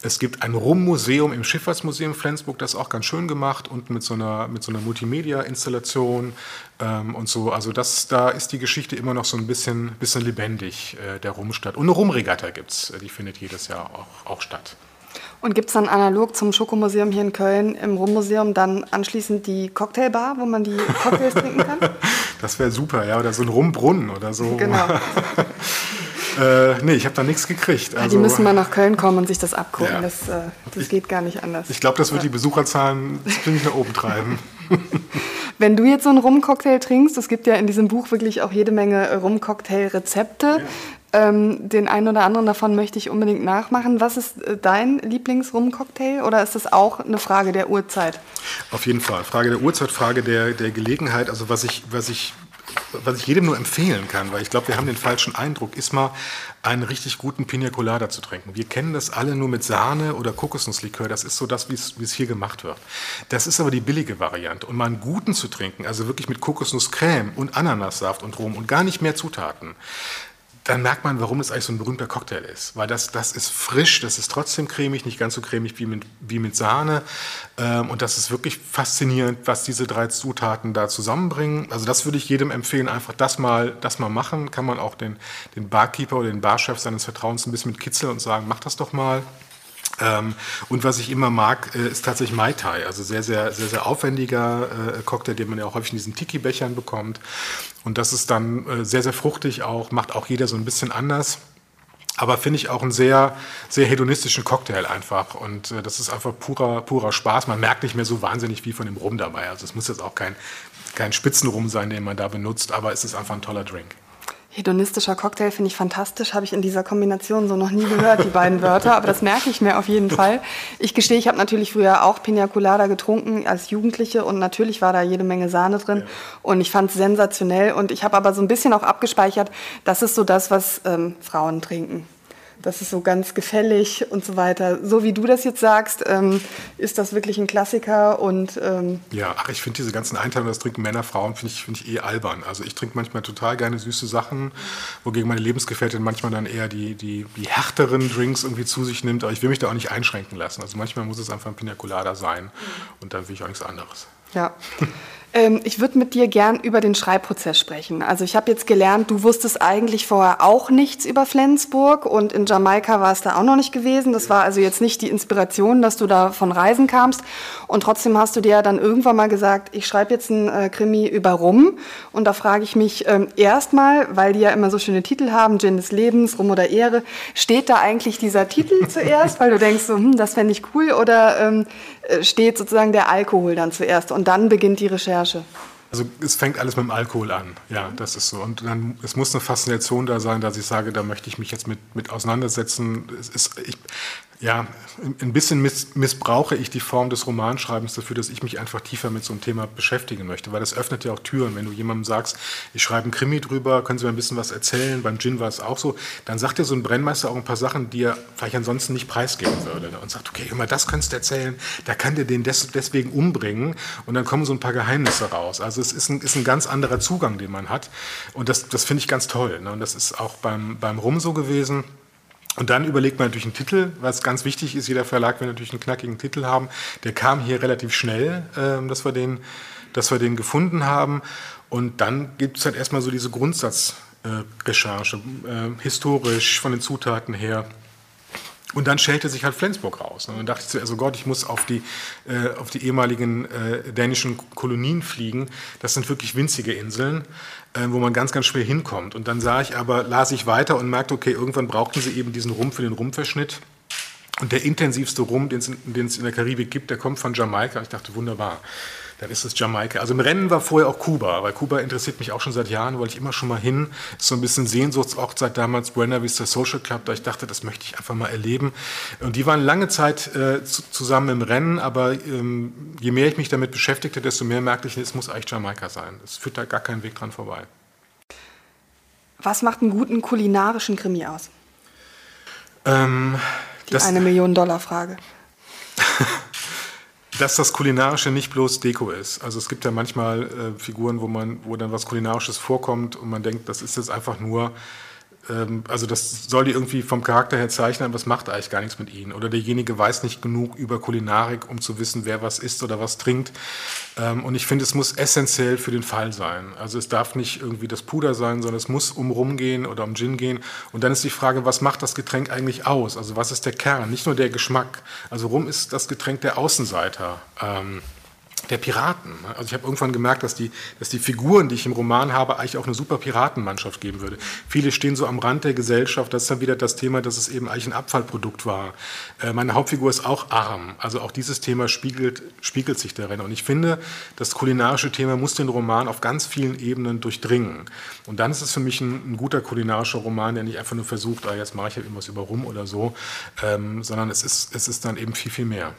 Es gibt ein Rummuseum im Schifffahrtsmuseum Flensburg, das ist auch ganz schön gemacht und mit so einer, mit so einer Multimedia-Installation ähm, und so. Also das, da ist die Geschichte immer noch so ein bisschen, bisschen lebendig, äh, der Rumstadt. Und eine Rumregatta gibt es, äh, die findet jedes Jahr auch, auch statt. Und gibt es dann analog zum Schokomuseum hier in Köln im Rummuseum dann anschließend die Cocktailbar, wo man die Cocktails (laughs) trinken kann? Das wäre super, ja, oder so ein Rumbrunnen oder so. Genau. (laughs) äh, nee, ich habe da nichts gekriegt. Also, die müssen mal nach Köln kommen und sich das abgucken. Ja. Das, äh, das ich, geht gar nicht anders. Ich glaube, das wird die Besucherzahlen ziemlich nach oben treiben. (laughs) Wenn du jetzt so einen Rumcocktail trinkst, es gibt ja in diesem Buch wirklich auch jede Menge Rumcocktail-Rezepte. Ja. Ähm, den einen oder anderen davon möchte ich unbedingt nachmachen. Was ist äh, dein Lieblingsrum-Cocktail oder ist das auch eine Frage der Uhrzeit? Auf jeden Fall. Frage der Uhrzeit, Frage der, der Gelegenheit. Also was ich, was ich was ich jedem nur empfehlen kann, weil ich glaube, wir haben den falschen Eindruck, ist mal einen richtig guten Pina Colada zu trinken. Wir kennen das alle nur mit Sahne oder Kokosnusslikör. Das ist so das, wie es hier gemacht wird. Das ist aber die billige Variante. Und mal einen guten zu trinken, also wirklich mit Kokosnusscreme und Ananassaft und Rum und gar nicht mehr Zutaten, dann merkt man, warum es eigentlich so ein berühmter Cocktail ist. Weil das, das ist frisch, das ist trotzdem cremig, nicht ganz so cremig wie mit, wie mit Sahne. Ähm, und das ist wirklich faszinierend, was diese drei Zutaten da zusammenbringen. Also das würde ich jedem empfehlen, einfach das mal, das mal machen. Kann man auch den, den Barkeeper oder den Barchef seines Vertrauens ein bisschen mit kitzeln und sagen, mach das doch mal. Ähm, und was ich immer mag, äh, ist tatsächlich Mai Tai, also sehr, sehr, sehr, sehr aufwendiger äh, Cocktail, den man ja auch häufig in diesen Tiki-Bechern bekommt. Und das ist dann äh, sehr, sehr fruchtig auch, macht auch jeder so ein bisschen anders. Aber finde ich auch einen sehr, sehr hedonistischen Cocktail einfach. Und äh, das ist einfach purer, purer Spaß. Man merkt nicht mehr so wahnsinnig viel von dem Rum dabei. Also es muss jetzt auch kein, kein Spitzenrum sein, den man da benutzt, aber es ist einfach ein toller Drink. Hedonistischer Cocktail finde ich fantastisch, habe ich in dieser Kombination so noch nie gehört, die beiden Wörter, aber das merke ich mir auf jeden Fall. Ich gestehe, ich habe natürlich früher auch Pina Colada getrunken als Jugendliche und natürlich war da jede Menge Sahne drin ja. und ich fand es sensationell und ich habe aber so ein bisschen auch abgespeichert, das ist so das, was ähm, Frauen trinken das ist so ganz gefällig und so weiter. So wie du das jetzt sagst, ähm, ist das wirklich ein Klassiker und ähm ja, ach, ich finde diese ganzen Einteilungen, das trinken Männer, Frauen, finde ich, find ich eh albern. Also ich trinke manchmal total gerne süße Sachen, wogegen meine Lebensgefährtin manchmal dann eher die, die, die härteren Drinks irgendwie zu sich nimmt, aber ich will mich da auch nicht einschränken lassen. Also manchmal muss es einfach ein Pina Colada sein und dann will ich auch nichts anderes. Ja. (laughs) Ähm, ich würde mit dir gern über den Schreibprozess sprechen. Also ich habe jetzt gelernt, du wusstest eigentlich vorher auch nichts über Flensburg und in Jamaika war es da auch noch nicht gewesen. Das war also jetzt nicht die Inspiration, dass du da von Reisen kamst. Und trotzdem hast du dir ja dann irgendwann mal gesagt, ich schreibe jetzt einen äh, Krimi über Rum. Und da frage ich mich ähm, erstmal, weil die ja immer so schöne Titel haben, Gin des Lebens, Rum oder Ehre, steht da eigentlich dieser Titel (laughs) zuerst, weil du denkst, so, hm, das fände ich cool, oder ähm, äh, steht sozusagen der Alkohol dann zuerst und dann beginnt die Recherche? Also es fängt alles mit dem Alkohol an, ja, das ist so. Und dann, es muss eine Faszination da sein, dass ich sage, da möchte ich mich jetzt mit, mit auseinandersetzen. Es ist, ich, ja, ein bisschen miss, missbrauche ich die Form des Romanschreibens dafür, dass ich mich einfach tiefer mit so einem Thema beschäftigen möchte, weil das öffnet ja auch Türen. Wenn du jemandem sagst, ich schreibe einen Krimi drüber, können Sie mir ein bisschen was erzählen, beim Gin war es auch so, dann sagt dir so ein Brennmeister auch ein paar Sachen, die er vielleicht ansonsten nicht preisgeben würde. Und sagt, okay, immer das könntest du erzählen, da kann der den des, deswegen umbringen und dann kommen so ein paar Geheimnisse raus. Also es ist ein, ist ein ganz anderer Zugang, den man hat und das, das finde ich ganz toll. Ne? Und das ist auch beim, beim Rum so gewesen. Und dann überlegt man natürlich einen Titel, was ganz wichtig ist. Jeder Verlag will natürlich einen knackigen Titel haben. Der kam hier relativ schnell, äh, dass, wir den, dass wir den gefunden haben. Und dann gibt es halt erstmal so diese Grundsatzrecherche, äh, äh, historisch von den Zutaten her. Und dann stellte sich halt Flensburg raus. Und dann dachte ich zuerst, also Gott, ich muss auf die, äh, auf die ehemaligen äh, dänischen Kolonien fliegen. Das sind wirklich winzige Inseln, wo man ganz, ganz schwer hinkommt. Und dann sah ich aber, las ich weiter und merkte, okay, irgendwann brauchten sie eben diesen Rum für den Rumverschnitt. Und der intensivste Rum, den es in der Karibik gibt, der kommt von Jamaika. Ich dachte, wunderbar dann ist es Jamaika. Also im Rennen war vorher auch Kuba, weil Kuba interessiert mich auch schon seit Jahren, wollte ich immer schon mal hin. Ist so ein bisschen Sehnsuchtsort seit damals Buena Vista Social Club, da ich dachte, das möchte ich einfach mal erleben. Und die waren lange Zeit äh, zu, zusammen im Rennen, aber ähm, je mehr ich mich damit beschäftigte, desto mehr merkte ich, es muss eigentlich Jamaika sein. Es führt da gar keinen Weg dran vorbei. Was macht einen guten kulinarischen Krimi aus? Ähm, Die das, eine Million Dollar Frage. Dass das Kulinarische nicht bloß Deko ist. Also es gibt ja manchmal äh, Figuren, wo man, wo dann was Kulinarisches vorkommt und man denkt, das ist jetzt einfach nur also das soll die irgendwie vom Charakter her zeichnen, aber es macht eigentlich gar nichts mit ihnen. Oder derjenige weiß nicht genug über Kulinarik, um zu wissen, wer was isst oder was trinkt. Ähm, und ich finde, es muss essentiell für den Fall sein. Also es darf nicht irgendwie das Puder sein, sondern es muss um Rum gehen oder um Gin gehen. Und dann ist die Frage, was macht das Getränk eigentlich aus? Also was ist der Kern? Nicht nur der Geschmack. Also Rum ist das Getränk der Außenseiter. Ähm, der Piraten. Also ich habe irgendwann gemerkt, dass die, dass die Figuren, die ich im Roman habe, eigentlich auch eine super Piratenmannschaft geben würde. Viele stehen so am Rand der Gesellschaft. Das ist dann wieder das Thema, dass es eben eigentlich ein Abfallprodukt war. Äh, meine Hauptfigur ist auch arm. Also auch dieses Thema spiegelt, spiegelt sich darin. Und ich finde, das kulinarische Thema muss den Roman auf ganz vielen Ebenen durchdringen. Und dann ist es für mich ein, ein guter kulinarischer Roman, der nicht einfach nur versucht, ah, jetzt mache ich irgendwas über rum oder so, ähm, sondern es ist, es ist dann eben viel, viel mehr.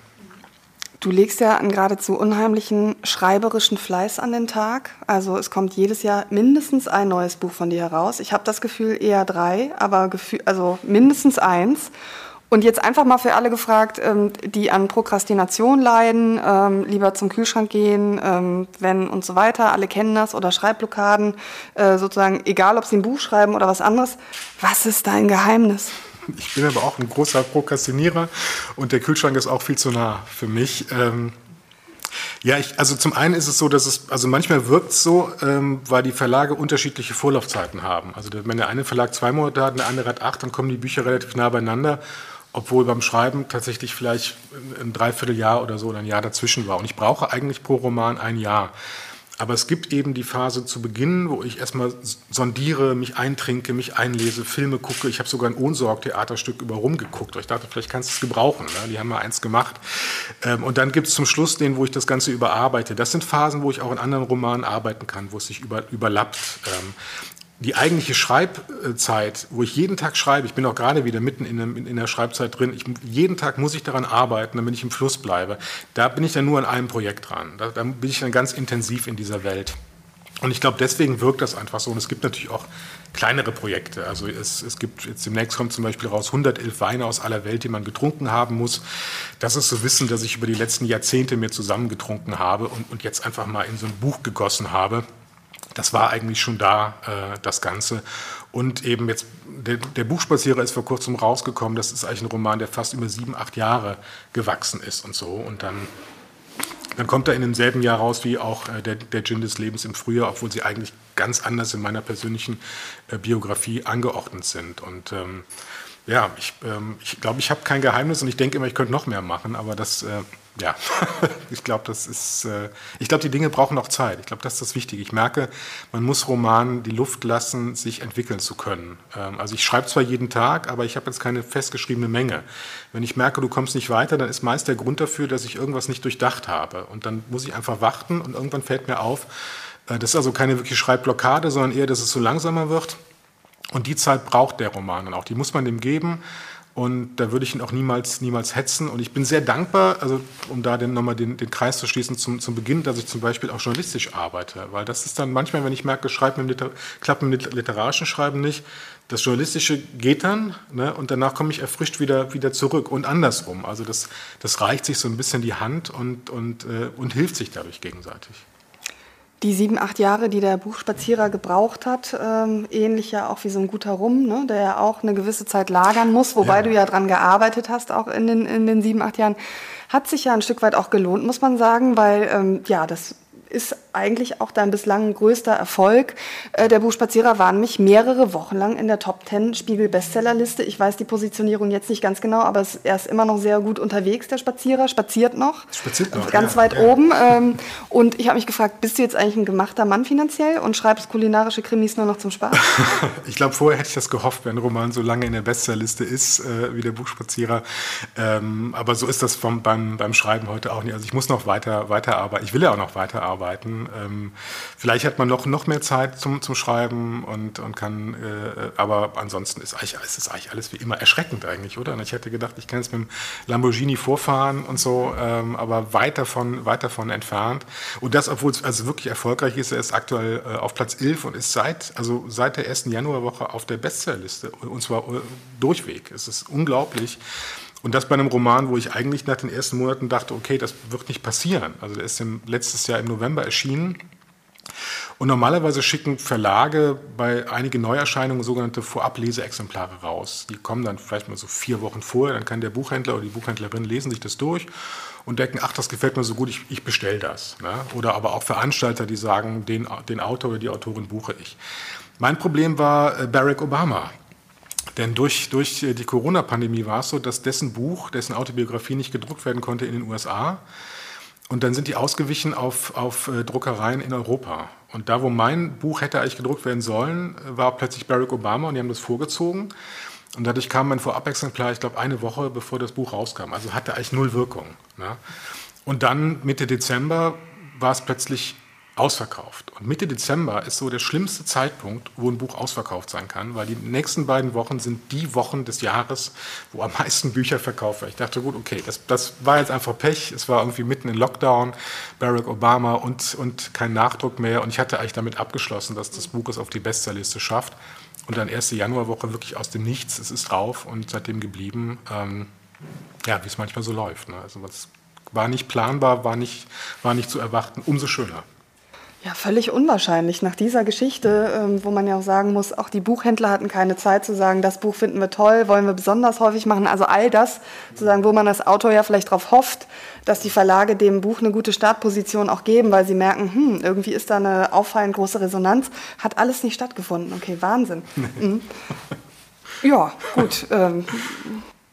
Du legst ja einen geradezu unheimlichen schreiberischen Fleiß an den Tag. Also es kommt jedes Jahr mindestens ein neues Buch von dir heraus. Ich habe das Gefühl eher drei, aber Gefühl, also mindestens eins. Und jetzt einfach mal für alle gefragt, ähm, die an Prokrastination leiden, ähm, lieber zum Kühlschrank gehen, ähm, wenn und so weiter, alle kennen das, oder Schreibblockaden, äh, sozusagen, egal ob sie ein Buch schreiben oder was anderes. Was ist dein Geheimnis? Ich bin aber auch ein großer Prokrastinierer und der Kühlschrank ist auch viel zu nah für mich. Ähm, ja, ich, also zum einen ist es so, dass es, also manchmal wirkt es so, ähm, weil die Verlage unterschiedliche Vorlaufzeiten haben. Also wenn der eine Verlag zwei Monate hat, der andere hat acht, dann kommen die Bücher relativ nah beieinander, obwohl beim Schreiben tatsächlich vielleicht ein Dreivierteljahr oder so oder ein Jahr dazwischen war. Und ich brauche eigentlich pro Roman ein Jahr. Aber es gibt eben die Phase zu Beginn, wo ich erstmal sondiere, mich eintrinke, mich einlese, Filme gucke. Ich habe sogar ein Ohnsorg-Theaterstück über rumgeguckt. Ich dachte, vielleicht kannst du es gebrauchen. Ne? Die haben mal eins gemacht. Ähm, und dann gibt es zum Schluss den, wo ich das Ganze überarbeite. Das sind Phasen, wo ich auch in anderen Romanen arbeiten kann, wo es sich über, überlappt. Die eigentliche Schreibzeit, wo ich jeden Tag schreibe, ich bin auch gerade wieder mitten in, einem, in der Schreibzeit drin, ich, jeden Tag muss ich daran arbeiten, damit ich im Fluss bleibe. Da bin ich dann nur an einem Projekt dran. Da, da bin ich dann ganz intensiv in dieser Welt. Und ich glaube, deswegen wirkt das einfach so. Und es gibt natürlich auch kleinere Projekte. Also es, es gibt, jetzt demnächst kommt zum Beispiel raus 111 Weine aus aller Welt, die man getrunken haben muss. Das ist so Wissen, das ich über die letzten Jahrzehnte mir zusammengetrunken habe und, und jetzt einfach mal in so ein Buch gegossen habe das war eigentlich schon da, äh, das Ganze. Und eben jetzt, der, der, Buchspazierer ist vor kurzem rausgekommen. Das ist eigentlich ein Roman, der fast über sieben, acht Jahre gewachsen ist und so. Und dann, dann kommt er in demselben Jahr raus wie auch äh, der, der Gin des Lebens im Frühjahr, obwohl sie eigentlich ganz anders in meiner persönlichen äh, Biografie angeordnet sind. Und ähm, ja, ich ähm, glaube, ich, glaub, ich habe kein Geheimnis und ich denke immer, ich könnte noch mehr machen, aber das äh, ja, (laughs) ich glaube, das ist, äh, ich glaube, die Dinge brauchen noch Zeit. Ich glaube, das ist das Wichtige. Ich merke, man muss Romanen die Luft lassen, sich entwickeln zu können. Ähm, also ich schreibe zwar jeden Tag, aber ich habe jetzt keine festgeschriebene Menge. Wenn ich merke, du kommst nicht weiter, dann ist meist der Grund dafür, dass ich irgendwas nicht durchdacht habe. Und dann muss ich einfach warten und irgendwann fällt mir auf, äh, das ist also keine wirklich Schreibblockade, sondern eher, dass es so langsamer wird. Und die Zeit braucht der Roman dann auch. Die muss man dem geben. Und da würde ich ihn auch niemals, niemals hetzen. Und ich bin sehr dankbar, also um da nochmal den, den Kreis zu schließen zum, zum Beginn, dass ich zum Beispiel auch journalistisch arbeite. Weil das ist dann manchmal, wenn ich merke, schreibt mit Liter, klappt mit literarischen Schreiben nicht, das Journalistische geht dann ne, und danach komme ich erfrischt wieder, wieder zurück und andersrum. Also das, das reicht sich so ein bisschen die Hand und, und, äh, und hilft sich dadurch gegenseitig die sieben, acht Jahre, die der Buchspazierer gebraucht hat, ähm, ähnlich ja auch wie so ein guter Rum, ne, der ja auch eine gewisse Zeit lagern muss, wobei ja. du ja dran gearbeitet hast, auch in den, in den sieben, acht Jahren, hat sich ja ein Stück weit auch gelohnt, muss man sagen, weil ähm, ja, das ist eigentlich auch dein bislang größter Erfolg. Äh, der Buchspazierer war nämlich mehrere Wochen lang in der Top 10 Spiegel Bestsellerliste. Ich weiß die Positionierung jetzt nicht ganz genau, aber er ist immer noch sehr gut unterwegs, der Spazierer, spaziert noch. Spaziert noch. Ganz ja, weit ja. oben. Ähm, und ich habe mich gefragt, bist du jetzt eigentlich ein gemachter Mann finanziell und schreibst kulinarische Krimis nur noch zum Spaß? (laughs) ich glaube, vorher hätte ich das gehofft, wenn ein Roman so lange in der Bestsellerliste ist äh, wie der Buchspazierer. Ähm, aber so ist das vom, beim, beim Schreiben heute auch nicht. Also ich muss noch weiter, weiter arbeiten. Ich will ja auch noch weiter Ähm, vielleicht hat man noch, noch mehr Zeit zum, zum Schreiben und, und kann, äh, aber ansonsten ist eigentlich, ist eigentlich alles wie immer erschreckend eigentlich, oder? Und ich hätte gedacht, ich kann es mit dem Lamborghini vorfahren und so, ähm, aber weit davon, weit davon entfernt. Und das, obwohl es also wirklich erfolgreich ist, er ist aktuell äh, auf Platz 11 und ist seit, also seit der ersten Januarwoche auf der Bestsellerliste und zwar äh, durchweg. Es ist unglaublich. Und das bei einem Roman, wo ich eigentlich nach den ersten Monaten dachte, okay, das wird nicht passieren. Also der ist im, letztes Jahr im November erschienen. Und normalerweise schicken Verlage bei einigen Neuerscheinungen sogenannte Vorableseexemplare raus. Die kommen dann vielleicht mal so vier Wochen vorher, dann kann der Buchhändler oder die Buchhändlerin lesen sich das durch und denken, ach, das gefällt mir so gut, ich, ich bestelle das. Ne? Oder aber auch Veranstalter, die sagen, den, den Autor oder die Autorin buche ich. Mein Problem war äh, Barack Obama. Denn durch, durch die Corona-Pandemie war es so, dass dessen Buch, dessen Autobiografie nicht gedruckt werden konnte in den USA. Und dann sind die ausgewichen auf, auf äh, Druckereien in Europa. Und da, wo mein Buch hätte eigentlich gedruckt werden sollen, war plötzlich Barack Obama und die haben das vorgezogen. Und dadurch kam mein Vorabexemplar, ich glaube, eine Woche bevor das Buch rauskam. Also hatte eigentlich null Wirkung. Ne? Und dann Mitte Dezember war es plötzlich ausverkauft. Und Mitte Dezember ist so der schlimmste Zeitpunkt, wo ein Buch ausverkauft sein kann, weil die nächsten beiden Wochen sind die Wochen des Jahres, wo am meisten Bücher verkauft werden. Ich dachte, gut, okay, das, das war jetzt einfach Pech. Es war irgendwie mitten in Lockdown, Barack Obama und, und kein Nachdruck mehr. Und ich hatte eigentlich damit abgeschlossen, dass das Buch es auf die Bestsellerliste schafft. Und dann erste Januarwoche wirklich aus dem Nichts, es ist drauf und seitdem geblieben. Ähm, ja, wie es manchmal so läuft. Ne? Also was war nicht planbar, war nicht, war nicht zu erwarten, umso schöner. Ja, völlig unwahrscheinlich nach dieser Geschichte, ähm, wo man ja auch sagen muss, auch die Buchhändler hatten keine Zeit zu sagen, das Buch finden wir toll, wollen wir besonders häufig machen. Also all das, zu sagen, wo man als Autor ja vielleicht darauf hofft, dass die Verlage dem Buch eine gute Startposition auch geben, weil sie merken, hm, irgendwie ist da eine auffallend große Resonanz, hat alles nicht stattgefunden. Okay, Wahnsinn. Mhm. Ja, gut. Ähm,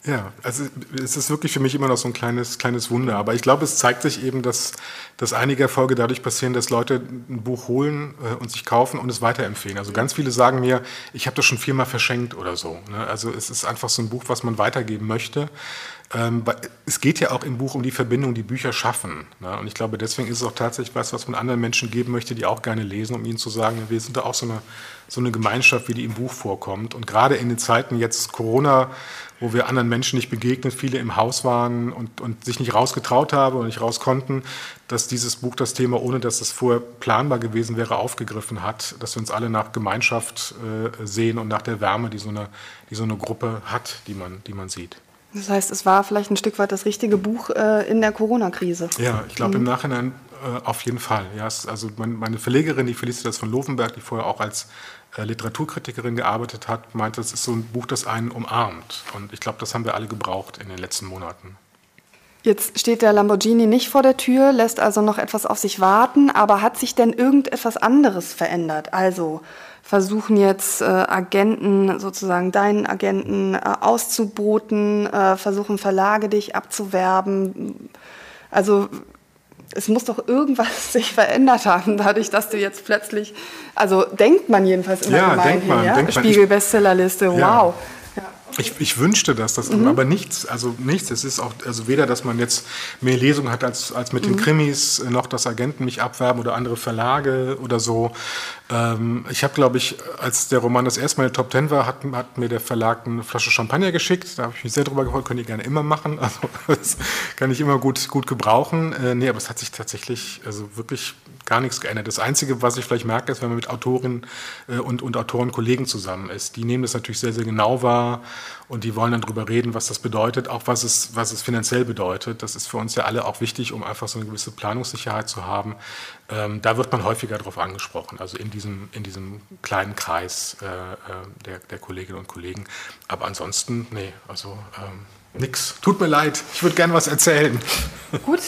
ja, also es ist wirklich für mich immer noch so ein kleines, kleines Wunder. Aber ich glaube, es zeigt sich eben, dass, dass einige Erfolge dadurch passieren, dass Leute ein Buch holen äh, und sich kaufen und es weiterempfehlen. Also ganz viele sagen mir, ich habe das schon viermal verschenkt oder so. Ne? Also es ist einfach so ein Buch, was man weitergeben möchte. Ähm, es geht ja auch im Buch um die Verbindung, die Bücher schaffen. Ne? Und ich glaube, deswegen ist es auch tatsächlich was, was man anderen Menschen geben möchte, die auch gerne lesen, um ihnen zu sagen, wir sind da auch so eine, so eine Gemeinschaft, wie die im Buch vorkommt. Und gerade in den Zeiten jetzt Corona, wo wir anderen Menschen nicht begegnet, viele im Haus waren und, und sich nicht rausgetraut haben und nicht raus konnten, dass dieses Buch das Thema, ohne dass es vorher planbar gewesen wäre, aufgegriffen hat, dass wir uns alle nach Gemeinschaft äh, sehen und nach der Wärme, die so eine, die so eine Gruppe hat, die man, die man sieht. Das heißt, es war vielleicht ein Stück weit das richtige Buch äh, in der Corona-Krise. Ja, ich glaube mhm. im Nachhinein äh, auf jeden Fall. Ja, also mein, meine Verlegerin, die Felicitas von Lovenberg, die vorher auch als äh, Literaturkritikerin gearbeitet hat, meinte, es ist so ein Buch, das einen umarmt. Und ich glaube, das haben wir alle gebraucht in den letzten Monaten. Jetzt steht der Lamborghini nicht vor der Tür, lässt also noch etwas auf sich warten, aber hat sich denn irgendetwas anderes verändert? Also versuchen jetzt äh, Agenten, sozusagen deinen Agenten äh, auszuboten, äh, versuchen Verlage dich abzuwerben. Also es muss doch irgendwas (laughs) sich verändert haben, dadurch, dass du jetzt plötzlich, also denkt man jedenfalls immer ja, denkt man, ja? Spiegel-Bestsellerliste, wow. Ja. Ich, ich, wünschte das, das mhm. aber nichts, also nichts. Es ist auch, also weder, dass man jetzt mehr Lesungen hat als, als mit mhm. den Krimis, noch dass Agenten mich abwerben oder andere Verlage oder so. Ähm, ich habe, glaube ich, als der Roman das erste Mal in der Top Ten war, hat, hat, mir der Verlag eine Flasche Champagner geschickt. Da habe ich mich sehr drüber gefreut, könnt ihr gerne immer machen. (laughs) Also das kann ich immer gut, gut gebrauchen. Äh, nee, aber es hat sich tatsächlich also wirklich gar nichts geändert. Das Einzige, was ich vielleicht merke, ist, wenn man mit Autorinnen äh, und, und Autoren, Kollegen zusammen ist. Die nehmen das natürlich sehr, sehr genau wahr und die wollen dann darüber reden, was das bedeutet, auch was es, was es finanziell bedeutet. Das ist für uns ja alle auch wichtig, um einfach so eine gewisse Planungssicherheit zu haben. Ähm, da wird man häufiger darauf angesprochen, also in diesem, in diesem kleinen Kreis äh, äh, der, der Kolleginnen und Kollegen. Aber ansonsten, nee, also ähm, nix. Tut mir leid, ich würde gerne was erzählen. Gut.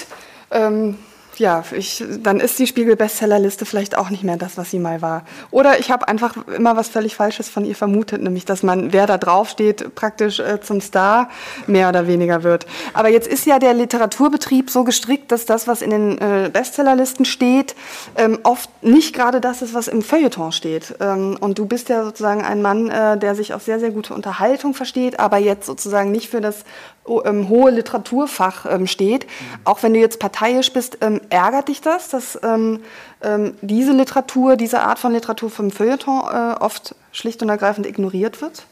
Ähm ja, ich, dann ist die Spiegel-Bestsellerliste vielleicht auch nicht mehr das, was sie mal war. Oder ich habe einfach immer was völlig Falsches von ihr vermutet, nämlich, dass man, wer da draufsteht, praktisch äh, zum Star mehr oder weniger wird. Aber jetzt ist ja der Literaturbetrieb so gestrickt, dass das, was in den äh, Bestsellerlisten steht, ähm, oft nicht gerade das ist, was im Feuilleton steht. Ähm, und du bist ja sozusagen ein Mann, äh, der sich auf sehr, sehr gute Unterhaltung versteht, aber jetzt sozusagen nicht für das hohe Literaturfach ähm, steht. Auch wenn du jetzt parteiisch bist, ähm, ärgert dich das, dass ähm, ähm, diese Literatur, diese Art von Literatur vom Feuilleton äh, oft schlicht und ergreifend ignoriert wird?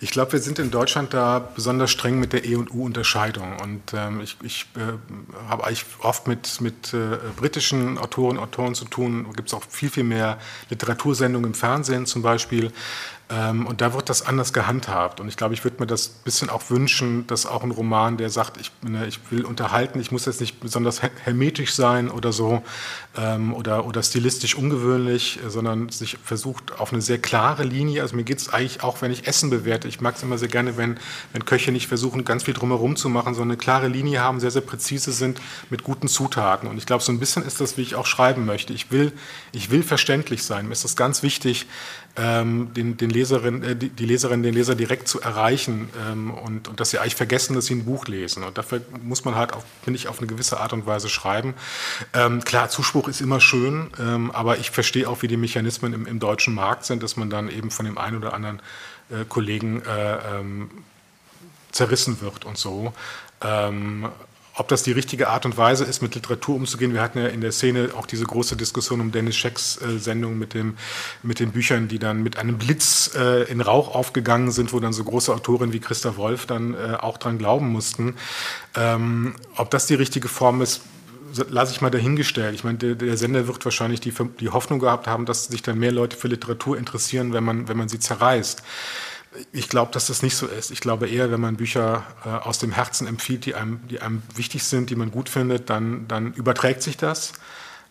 Ich glaube, wir sind in Deutschland da besonders streng mit der E- und U-Unterscheidung. Und ähm, ich, ich äh, habe eigentlich oft mit, mit äh, britischen Autoren Autoren zu tun. Gibt es auch viel, viel mehr Literatursendungen im Fernsehen zum Beispiel. Ähm, und da wird das anders gehandhabt. Und ich glaube, ich würde mir das ein bisschen auch wünschen, dass auch ein Roman, der sagt, ich, ne, ich will unterhalten, ich muss jetzt nicht besonders hermetisch sein oder so ähm, oder, oder stilistisch ungewöhnlich, äh, sondern sich versucht auf eine sehr klare Linie. Also mir geht es eigentlich auch, wenn ich Essen bewerte, ich mag es immer sehr gerne, wenn, wenn Köche nicht versuchen, ganz viel drumherum zu machen, sondern eine klare Linie haben, sehr, sehr präzise sind mit guten Zutaten. Und ich glaube, so ein bisschen ist das, wie ich auch schreiben möchte. Ich will, ich will verständlich sein. Mir ist das ganz wichtig, den, den Leserin, äh, die, die, Leserin, den Leser direkt zu erreichen ähm, und, und dass sie eigentlich vergessen, dass sie ein Buch lesen. Und dafür muss man halt, finde ich, auf eine gewisse Art und Weise schreiben. Ähm, klar, Zuspruch ist immer schön, ähm, aber ich verstehe auch, wie die Mechanismen im, im, deutschen Markt sind, dass man dann eben von dem einen oder anderen äh, Kollegen äh, ähm, zerrissen wird und so. Ähm, ob das die richtige Art und Weise ist, mit Literatur umzugehen. Wir hatten ja in der Szene auch diese große Diskussion um Dennis Schecks äh, Sendung mit, dem, mit den Büchern, die dann mit einem Blitz äh, in Rauch aufgegangen sind, wo dann so große Autorinnen wie Christa Wolf dann äh, auch dran glauben mussten. Ähm, ob das die richtige Form ist, lasse ich mal dahingestellt. Ich meine, der, der, Sender wird wahrscheinlich die, die Hoffnung gehabt haben, dass sich dann mehr Leute für Literatur interessieren, wenn man, wenn man sie zerreißt. Ich glaube, dass das nicht so ist. Ich glaube eher, wenn man Bücher äh, aus dem Herzen empfiehlt, die einem, die einem wichtig sind, die man gut findet, dann, dann überträgt sich das.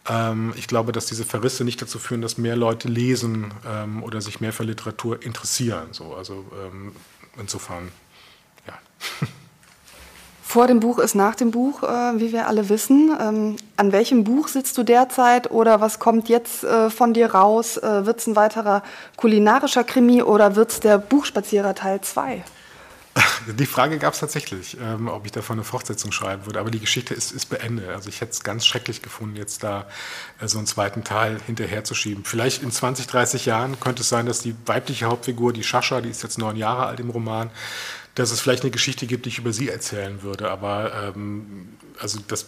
Ähm, ich glaube, dass diese Verrisse nicht dazu führen, dass mehr Leute lesen ähm, oder sich mehr für Literatur interessieren. So, also ähm, insofern, ja. (laughs) Vor dem Buch ist nach dem Buch, äh, wie wir alle wissen. Ähm, an welchem Buch sitzt du derzeit oder was kommt jetzt äh, von dir raus? Äh, wird es ein weiterer kulinarischer Krimi oder wird es der Buchspazierer Teil 2? (laughs) Die Frage gab es tatsächlich, ähm, ob ich davon eine Fortsetzung schreiben würde. Aber die Geschichte ist, ist beendet. Also ich hätte es ganz schrecklich gefunden, jetzt da äh, so einen zweiten Teil hinterherzuschieben. Vielleicht in 20, 30 Jahren könnte es sein, dass die weibliche Hauptfigur, die Shasha, die ist jetzt neun Jahre alt im Roman, dass es vielleicht eine Geschichte gibt, die ich über sie erzählen würde. Aber ähm, also das,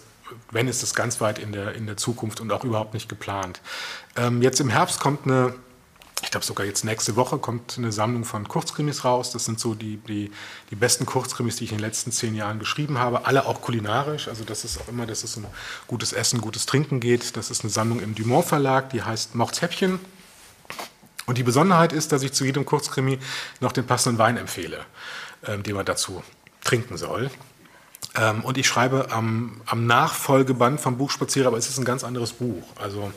wenn ist das ganz weit in der, in der Zukunft und auch überhaupt nicht geplant. Ähm, jetzt im Herbst kommt eine, ich glaube sogar jetzt nächste Woche kommt eine Sammlung von Kurzkrimis raus. Das sind so die, die, die besten Kurzkrimis, die ich in den letzten zehn Jahren geschrieben habe. Alle auch kulinarisch. Also das ist auch immer, dass es um gutes Essen, gutes Trinken geht. Das ist eine Sammlung im Dumont Verlag, die heißt Mordshäppchen. Und die Besonderheit ist, dass ich zu jedem Kurzkrimi noch den passenden Wein empfehle ähm, den man dazu trinken soll. Ähm, und ich schreibe am, am, Nachfolgeband vom Buch Spazierer, aber es ist ein ganz anderes Buch. Also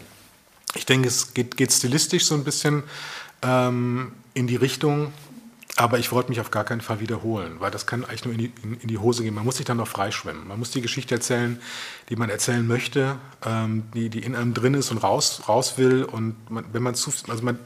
ich denke, es geht, geht stilistisch so ein bisschen ähm, in die Richtung, aber ich wollte mich auf gar keinen Fall wiederholen, weil das kann eigentlich nur in die, in, in die Hose gehen. Man muss sich dann noch freischwimmen. Man muss die Geschichte erzählen, die man erzählen möchte, ähm, die, die in einem drin ist und raus, raus will. Und man, wenn man zu, also man,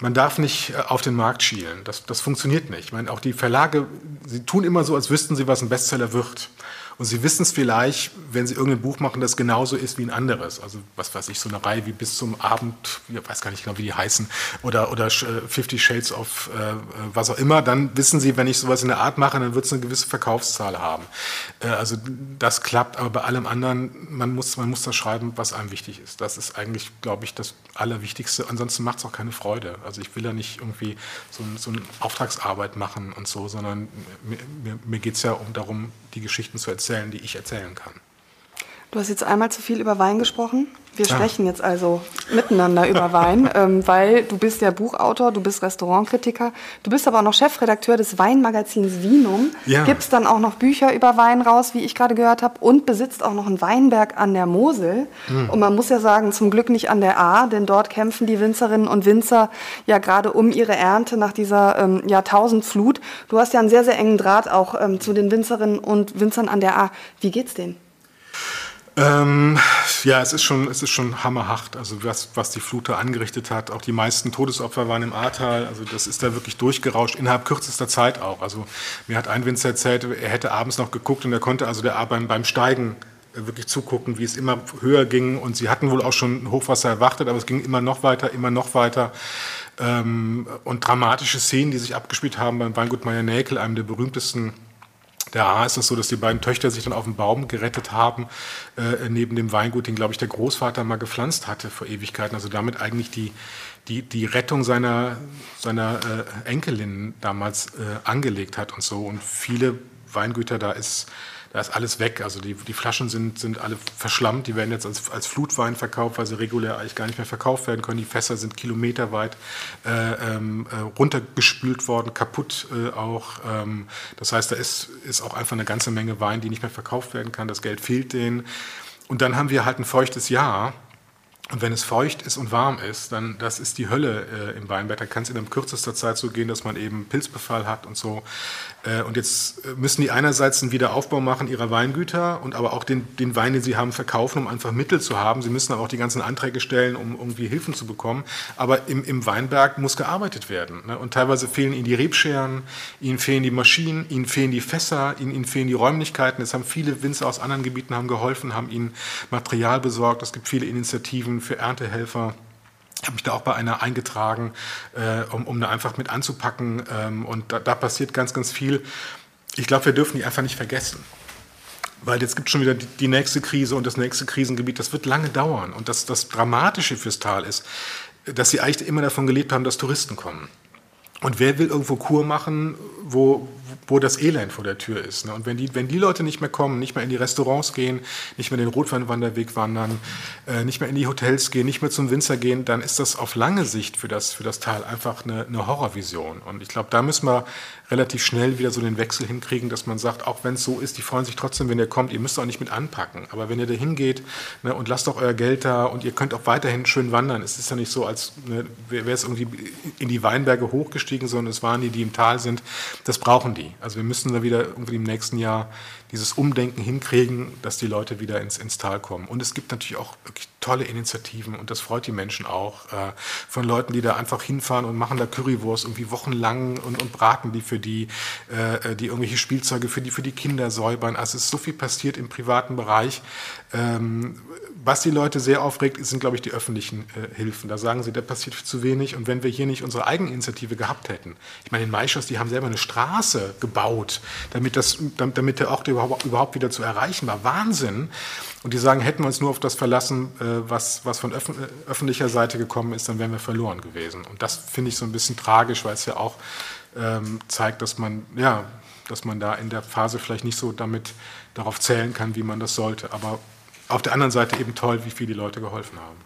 man darf nicht äh, auf den Markt schielen. Das, das funktioniert nicht. Ich meine, auch die Verlage, sie tun immer so, als wüssten sie, was ein Bestseller wird. Und Sie wissen es vielleicht, wenn Sie irgendein Buch machen, das genauso ist wie ein anderes. Also was weiß ich, so eine Reihe wie bis zum Abend, ich weiß gar nicht genau, wie die heißen, oder, oder äh, Fifty Shades of äh, was auch immer, dann wissen Sie, wenn ich sowas in der Art mache, dann wird es eine gewisse Verkaufszahl haben. Äh, also das klappt, aber bei allem anderen, man muss, man muss das schreiben, was einem wichtig ist. Das ist eigentlich, glaube ich, das Allerwichtigste. Ansonsten macht es auch keine Freude. Also ich will ja nicht irgendwie so, so eine Auftragsarbeit machen und so, sondern mir, mir, mir geht es ja um darum, die Geschichten zu erzählen, die ich erzählen kann. Du hast jetzt einmal zu viel über Wein gesprochen. Wir ah. sprechen jetzt also miteinander über Wein, (laughs) ähm, weil du bist ja Buchautor, du bist Restaurantkritiker, du bist aber auch noch Chefredakteur des Weinmagazins Vinum, ja. gibst dann auch noch Bücher über Wein raus, wie ich gerade gehört habe, und besitzt auch noch einen Weinberg an der Mosel. Mhm. Und man muss ja sagen, zum Glück nicht an der A, denn dort kämpfen die Winzerinnen und Winzer ja gerade um ihre Ernte nach dieser ähm, Jahrtausendflut. Du hast ja einen sehr, sehr engen Draht auch ähm, zu den Winzerinnen und Winzern an der A. Wie geht's denen? Ähm, ja, es ist schon, es ist schon hammerhaft, also was, was die Flut da angerichtet hat. Auch die meisten Todesopfer waren im Ahrtal, also das ist da wirklich durchgerauscht, innerhalb kürzester Zeit auch. Also mir hat ein Winzer erzählt, er hätte abends noch geguckt und er konnte also der beim, beim Steigen wirklich zugucken, wie es immer höher ging. Und sie hatten wohl auch schon Hochwasser erwartet, aber es ging immer noch weiter, immer noch weiter. Ähm, und dramatische Szenen, die sich abgespielt haben beim Weingut Meier-Näkel, einem der berühmtesten Der A ist es so, dass die beiden Töchter sich dann auf den Baum gerettet haben, äh, neben dem Weingut, den, glaube ich, der Großvater mal gepflanzt hatte vor Ewigkeiten. Also damit eigentlich die, die, die Rettung seiner, seiner äh, Enkelin damals äh, angelegt hat und so. Und viele Weingüter, da ist da ist alles weg. Also die, die Flaschen sind, sind alle verschlammt, die werden jetzt als, als Flutwein verkauft, weil sie regulär eigentlich gar nicht mehr verkauft werden können. Die Fässer sind kilometerweit äh, ähm, äh, runtergespült worden, kaputt äh, auch. Ähm, das heißt, da ist, ist auch einfach eine ganze Menge Wein, die nicht mehr verkauft werden kann. Das Geld fehlt denen. Und dann haben wir halt ein feuchtes Jahr. Und wenn es feucht ist und warm ist, dann das ist die Hölle äh, im Weinberg. Da kann es in kürzester Zeit so gehen, dass man eben Pilzbefall hat und so. Äh, und jetzt äh, müssen die einerseits einen Wiederaufbau machen ihrer Weingüter und aber auch den, den Wein, den sie haben, verkaufen, um einfach Mittel zu haben. Sie müssen aber auch die ganzen Anträge stellen, um irgendwie Hilfen zu bekommen. Aber im, im Weinberg muss gearbeitet werden. Ne? Und teilweise fehlen ihnen die Rebscheren, ihnen fehlen die Maschinen, ihnen fehlen die Fässer, ihnen, ihnen fehlen die Räumlichkeiten. Es haben viele Winzer aus anderen Gebieten haben geholfen, haben ihnen Material besorgt. Es gibt viele Initiativen für Erntehelfer. Ich habe mich da auch bei einer eingetragen, äh, um, um da einfach mit anzupacken. Ähm, und da, da, passiert ganz, ganz viel. Ich glaube, wir dürfen die einfach nicht vergessen. Weil jetzt gibt es schon wieder die, die, nächste Krise und das nächste Krisengebiet. Das wird lange dauern. Und das, das Dramatische fürs Tal ist, dass sie eigentlich immer davon gelebt haben, dass Touristen kommen. Und wer will irgendwo Kur machen, wo, wo das Elend vor der Tür ist. Ne? Und wenn die, wenn die Leute nicht mehr kommen, nicht mehr in die Restaurants gehen, nicht mehr den Rotweinwanderweg wandern, äh, nicht mehr in die Hotels gehen, nicht mehr zum Winzer gehen, dann ist das auf lange Sicht für das, für das Tal einfach eine, eine Horrorvision. Und ich glaube, da müssen wir relativ schnell wieder so den Wechsel hinkriegen, dass man sagt, auch wenn es so ist, die freuen sich trotzdem, wenn ihr kommt, ihr müsst auch nicht mit anpacken. Aber wenn ihr da hingeht ne, und lasst doch euer Geld da und ihr könnt auch weiterhin schön wandern. Es ist ja nicht so, als ne, wäre es irgendwie in die Weinberge hochgestiegen, sondern es waren die, die im Tal sind. Das brauchen die. Also wir müssen da wieder irgendwie im nächsten Jahr dieses Umdenken hinkriegen, dass die Leute wieder ins, ins Tal kommen. Und es gibt natürlich auch wirklich tolle Initiativen und das freut die Menschen auch, äh, von Leuten, die da einfach hinfahren und machen da Currywurst irgendwie wochenlang und, und braten die für die, äh, die irgendwelche Spielzeuge für die, für die Kinder säubern. Also es ist so viel passiert im privaten Bereich. Ähm, was die Leute sehr aufregt, sind, glaube ich, die öffentlichen äh, Hilfen. Da sagen sie, da passiert zu wenig. Und wenn wir hier nicht unsere Eigeninitiative gehabt hätten, ich meine, in Maischoss, die haben selber eine Straße gebaut, damit, das, damit der Ort überhaupt, überhaupt wieder zu erreichen war. Wahnsinn. Und die sagen, hätten wir uns nur auf das verlassen, äh, was, was von öf öffentlicher Seite gekommen ist, dann wären wir verloren gewesen. Und das finde ich so ein bisschen tragisch, weil es ja auch ähm, zeigt, dass man, ja, dass man da in der Phase vielleicht nicht so damit darauf zählen kann, wie man das sollte. Aber auf der anderen Seite eben toll, wie viel die Leute geholfen haben.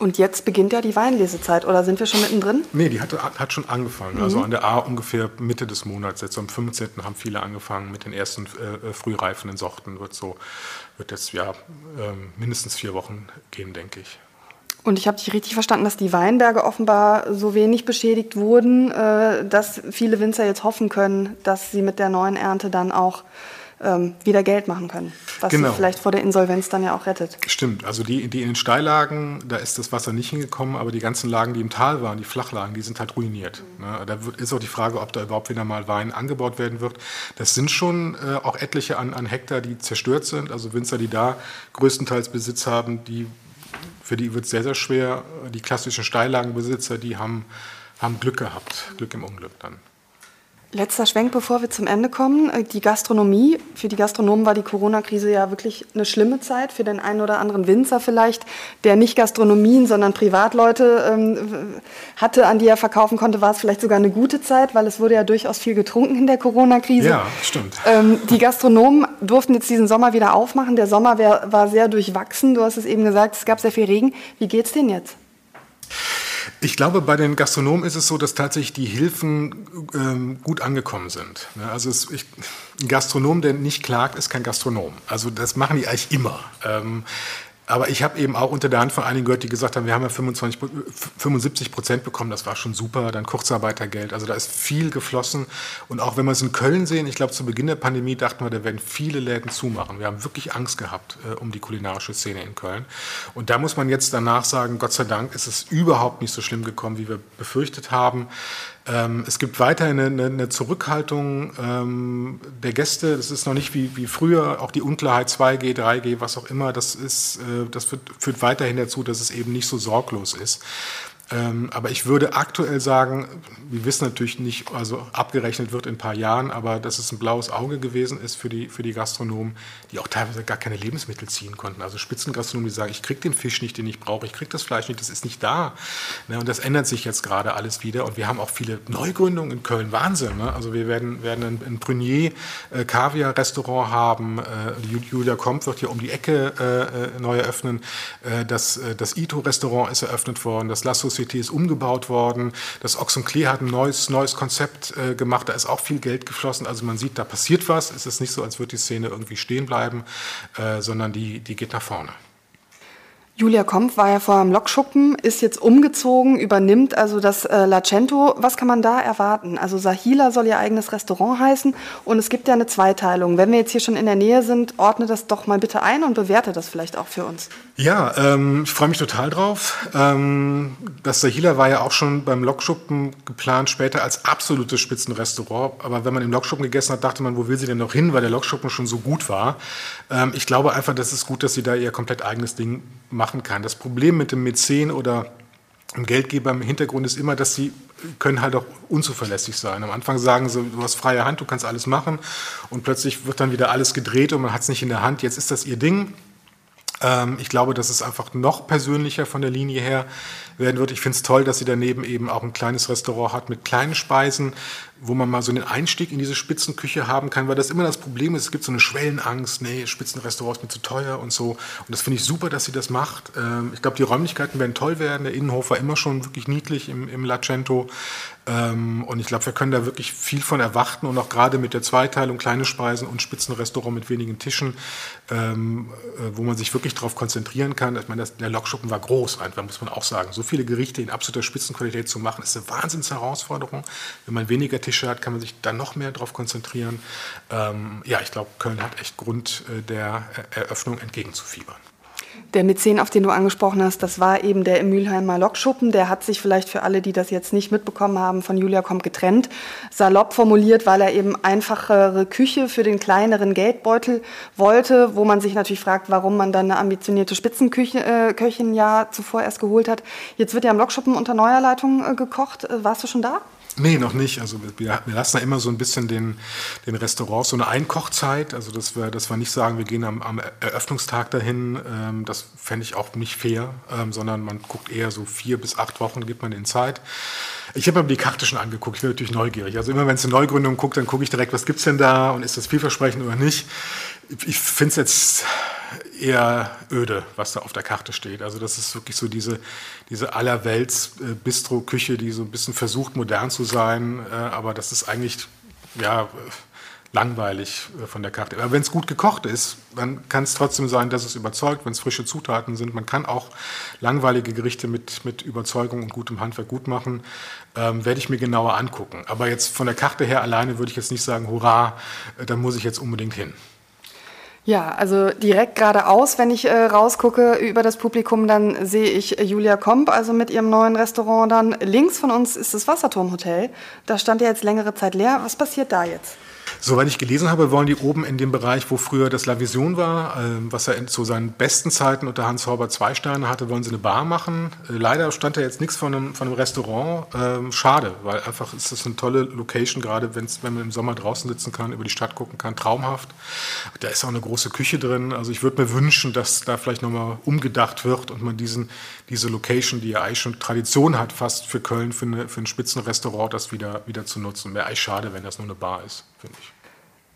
Und jetzt beginnt ja die Weinlesezeit, oder sind wir schon mittendrin? Nee, die hat, hat schon angefangen. Mhm. Also an der A ungefähr Mitte des Monats. Jetzt am 15. haben viele angefangen mit den ersten äh, äh, frühreifenden Sorten. Wird, so, wird jetzt ja äh, mindestens vier Wochen gehen, denke ich. Und ich habe dich richtig verstanden, dass die Weinberge offenbar so wenig beschädigt wurden, äh, dass viele Winzer jetzt hoffen können, dass sie mit der neuen Ernte dann auch ähm, wieder Geld machen können, was genau. sie vielleicht vor der Insolvenz dann ja auch rettet. Stimmt, also die, die in den Steillagen, da ist das Wasser nicht hingekommen, aber die ganzen Lagen, die im Tal waren, die Flachlagen, die sind halt ruiniert. Mhm. Ne? Da wird, ist auch die Frage, ob da überhaupt wieder mal Wein angebaut werden wird. Das sind schon äh, auch etliche an, an Hektar, die zerstört sind, also Winzer, die da größtenteils Besitz haben, die, für die wird es sehr, sehr schwer. Die klassischen Steillagenbesitzer, die haben, haben Glück gehabt, Glück im Unglück dann. Letzter Schwenk, bevor wir zum Ende kommen. Äh, die Gastronomie. Für die Gastronomen war die Corona-Krise ja wirklich eine schlimme Zeit. Für den einen oder anderen Winzer vielleicht, der nicht Gastronomien, sondern Privatleute ähm, hatte, an die er verkaufen konnte, war es vielleicht sogar eine gute Zeit, weil es wurde ja durchaus viel getrunken in der Corona-Krise. Ja, stimmt. Ähm, die Gastronomen durften jetzt diesen Sommer wieder aufmachen. Der Sommer wär, war sehr durchwachsen. Du hast es eben gesagt, es gab sehr viel Regen. Wie geht's denen jetzt? Ich glaube, bei den Gastronomen ist es so, dass tatsächlich die Hilfen ähm, gut angekommen sind. Also es, ich, ein Gastronom, der nicht klagt, ist kein Gastronom. Also das machen die eigentlich immer. Ähm, aber ich habe eben auch unter der Hand von einigen gehört, die gesagt haben, wir haben ja 25, 75 Prozent bekommen, das war schon super, dann Kurzarbeitergeld. Also da ist viel geflossen. Und auch wenn wir es in Köln sehen, ich glaube, zu Beginn der Pandemie dachten wir, da werden viele Läden zumachen. Wir haben wirklich Angst gehabt äh, um die kulinarische Szene in Köln. Und da muss man jetzt danach sagen, Gott sei Dank ist es überhaupt nicht so schlimm gekommen, wie wir befürchtet haben. Ähm, es gibt weiterhin eine, eine Zurückhaltung ähm, der Gäste. Das ist noch nicht wie, wie früher, auch die Unklarheit 2G, 3G, was auch immer. Das, ist, äh, das führt, führt weiterhin dazu, dass es eben nicht so sorglos ist. Ähm, aber ich würde aktuell sagen, wir wissen natürlich nicht, also abgerechnet wird in ein paar Jahren, aber dass es ein blaues Auge gewesen ist für die, für die Gastronomen, die auch teilweise gar keine Lebensmittel ziehen konnten. Also Spitzengastronomen, die sagen, ich kriege den Fisch nicht, den ich brauche, ich kriege das Fleisch nicht, das ist nicht da. Ne? Und das ändert sich jetzt gerade alles wieder. Und wir haben auch viele Neugründungen in Köln. Wahnsinn. Ne? Also wir werden, werden ein, ein Prunier äh, Kaviar-Restaurant haben. Äh, Julia Komp wird hier um die Ecke äh, äh neu eröffnen. Äh, das, äh, das Ito-Restaurant ist eröffnet worden. Das La Société ist umgebaut worden. Das Oxenclé hat ein neues, neues Konzept äh, gemacht. Da ist auch viel Geld geflossen. Also man sieht, da passiert was. Es ist nicht so, als würde die Szene irgendwie stehen bleiben, äh, sondern die, die geht nach vorne. Julia Kompf war ja vorher im Lokschuppen, ist jetzt umgezogen, übernimmt also das äh, Lacento. Was kann man da erwarten? Also Sahila soll ihr eigenes Restaurant heißen und es gibt ja eine Zweiteilung. Wenn wir jetzt hier schon in der Nähe sind, ordne das doch mal bitte ein und bewerte das vielleicht auch für uns. Ja, ähm, ich freue mich total drauf. Ähm, das Sahila war ja auch schon beim Lokschuppen geplant, später als absolutes Spitzenrestaurant. Aber wenn man im Lokschuppen gegessen hat, dachte man, wo will sie denn noch hin, weil der Lokschuppen schon so gut war. Ähm, ich glaube einfach, das ist gut, dass sie da ihr komplett eigenes Ding machen kann. Das Problem mit dem Mäzen oder dem Geldgeber im Hintergrund ist immer, dass sie können halt auch unzuverlässig sein. Am Anfang sagen sie, du hast freie Hand, du kannst alles machen und plötzlich wird dann wieder alles gedreht und man hat es nicht in der Hand. Jetzt ist das ihr Ding. Ähm, ich glaube, dass es einfach noch persönlicher von der Linie her werden wird. Ich finde es toll, dass sie daneben eben auch ein kleines Restaurant hat mit kleinen Speisen, wo man mal so einen Einstieg in diese Spitzenküche haben kann, weil das immer das Problem ist, es gibt so eine Schwellenangst, nee, Spitzenrestaurant ist mir zu teuer und so. Und das finde ich super, dass sie das macht. Ähm, ich glaube, die Räumlichkeiten werden toll werden. Der Innenhof war immer schon wirklich niedlich im, im Lacento. Ähm, und ich glaube, wir können da wirklich viel von erwarten und auch gerade mit der Zweiteilung kleine Speisen und Spitzenrestaurant mit wenigen Tischen, ähm, äh, wo man sich wirklich darauf konzentrieren kann. Ich meine, der Lokschuppen war groß, einfach muss man auch sagen. So viele Gerichte in absoluter Spitzenqualität zu machen, ist eine Wahnsinnsherausforderung. Wenn man weniger Tische hat, kann man sich dann noch mehr darauf konzentrieren. Ähm, ja, ich glaube, Köln hat echt Grund, äh, der Eröffnung entgegenzufiebern. Der Mäzen, auf den du angesprochen hast, das war eben der im Mülheimer Lokschuppen. Der hat sich vielleicht für alle, die das jetzt nicht mitbekommen haben, von Julia Kommt getrennt. Salopp formuliert, weil er eben einfachere Küche für den kleineren Geldbeutel wollte, wo man sich natürlich fragt, warum man dann eine ambitionierte Spitzenköchin äh, ja zuvor erst geholt hat. Jetzt wird ja am Lokschuppen unter neuer Leitung äh, gekocht. Äh, warst du schon da? Nee, noch nicht. Also wir, wir lassen da immer so ein bisschen den, den Restaurants so eine Einkochzeit. Also dass wir, dass wir nicht sagen, wir gehen am, am Eröffnungstag dahin. Ähm, das fände ich auch nicht fair, ähm, sondern man guckt eher so vier bis acht Wochen, gibt man den Zeit. Ich habe mir die Karte schon angeguckt, ich bin natürlich neugierig. Also immer wenn es eine Neugründung guckt, dann gucke ich direkt, was gibt es denn da und ist das vielversprechend oder nicht. Ich finde es jetzt eher öde, was da auf der Karte steht. Also das ist wirklich so diese, diese Allerwelts-Bistro-Küche, die so ein bisschen versucht, modern zu sein, äh, aber das ist eigentlich, ja, langweilig äh, von der Karte. Aber wenn es gut gekocht ist, dann kann es trotzdem sein, dass es überzeugt, wenn es frische Zutaten sind. Man kann auch langweilige Gerichte mit, mit Überzeugung und gutem Handwerk gut machen. Ähm, werde ich mir genauer angucken. Aber jetzt von der Karte her alleine würde ich jetzt nicht sagen, hurra, äh, da muss ich jetzt unbedingt hin. Ja, also direkt geradeaus, wenn ich äh, rausgucke über das Publikum, dann sehe ich Julia Komp, also mit ihrem neuen Restaurant dann. Links von uns ist das Wasserturmhotel. Da stand ja jetzt längere Zeit leer. Was passiert da jetzt? Soweit ich gelesen habe, wollen die oben in dem Bereich, wo früher das La Vision war, ähm, was er zu seinen besten Zeiten unter Hans Horber zwei Sterne hatte, wollen sie eine Bar machen. Äh, leider stand da jetzt nichts von einem, von einem Restaurant. Ähm, schade, weil einfach ist das eine tolle Location, gerade wenn man im Sommer draußen sitzen kann, über die Stadt gucken kann. Traumhaft. Da ist auch eine große Küche drin. Also ich würde mir wünschen, dass da vielleicht nochmal umgedacht wird und man diesen, diese Location, die ja eigentlich schon Tradition hat, fast für Köln, für, eine, für ein Spitzenrestaurant, das wieder, wieder zu nutzen. Wäre eigentlich schade, wenn das nur eine Bar ist, finde ich.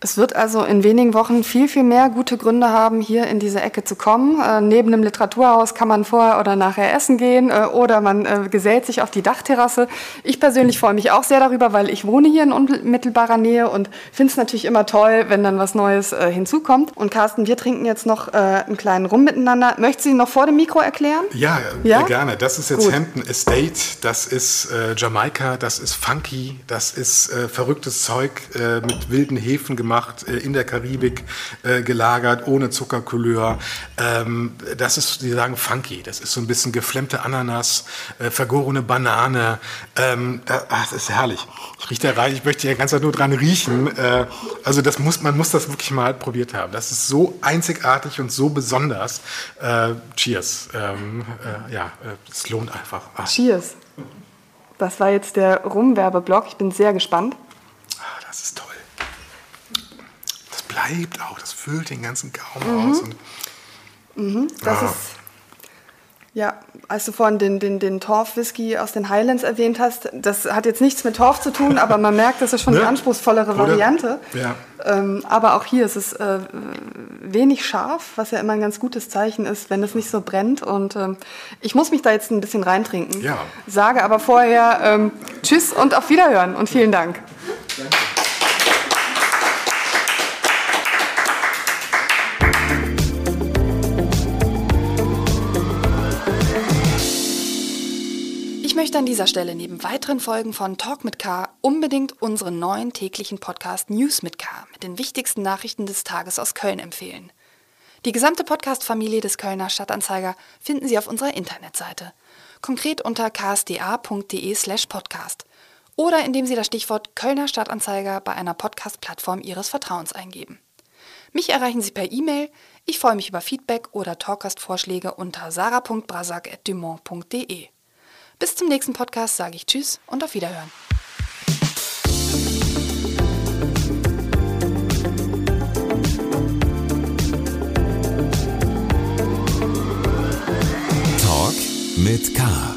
Es wird also in wenigen Wochen viel, viel mehr gute Gründe haben, hier in diese Ecke zu kommen. Äh, neben dem Literaturhaus kann man vorher oder nachher essen gehen äh, oder man äh, gesellt sich auf die Dachterrasse. Ich persönlich freue mich auch sehr darüber, weil ich wohne hier in unmittelbarer Nähe und finde es natürlich immer toll, wenn dann was Neues äh, hinzukommt. Und Carsten, wir trinken jetzt noch äh, einen kleinen Rum miteinander. Möchtest du ihn noch vor dem Mikro erklären? Ja, ja? gerne. Das ist jetzt Gut. Hampton Estate, das ist äh, Jamaika, das ist funky, das ist verrücktes Zeug mit wilden Hefen gemacht gemacht, äh, in der Karibik äh, gelagert, ohne Zuckercouleur. Ähm, das ist, die sagen funky. Das ist so ein bisschen geflemmte Ananas, äh, vergorene Banane. Ähm, das ist herrlich. Ich rieche da rein, ich möchte ja ganz nur dran riechen. Also das muss, man muss das wirklich mal probiert haben. Das ist so einzigartig und so besonders. Cheers. Ähm, äh, ja, es lohnt einfach. Ah. Cheers. Das war jetzt der Rumwerbeblock. Ich bin sehr gespannt. Ah, das ist toll. Das bleibt auch. Das füllt den ganzen Gaumen mhm. aus. mhm, das ah. ist ja, als du vorhin den, den, den Torf-Whisky aus den Highlands erwähnt hast, das hat jetzt nichts mit Torf zu tun, aber man merkt, das ist schon (laughs) ne? die anspruchsvollere Variante. Ja. Ähm, aber auch hier ist es äh, wenig scharf, was ja immer ein ganz gutes Zeichen ist, wenn es nicht so brennt. Und ähm, ich muss mich da jetzt ein bisschen reintrinken. Ja. Sage aber vorher ähm, Tschüss und auf Wiederhören und vielen Dank. Danke. Möchte an dieser Stelle neben weiteren Folgen von Talk mit K unbedingt unseren neuen täglichen Podcast News mit K mit den wichtigsten Nachrichten des Tages aus Köln empfehlen. Die gesamte Podcast-Familie des Kölner Stadtanzeiger finden Sie auf unserer Internetseite, konkret unter ksda.de/slash podcast oder indem Sie das Stichwort Kölner Stadtanzeiger bei einer Podcast-Plattform Ihres Vertrauens eingeben. Mich erreichen Sie per E-Mail. Ich freue mich über Feedback oder Talkgast-Vorschläge unter sarah.brasak.dumont.de. Bis zum nächsten Podcast sage ich Tschüss und auf Wiederhören. Talk mit K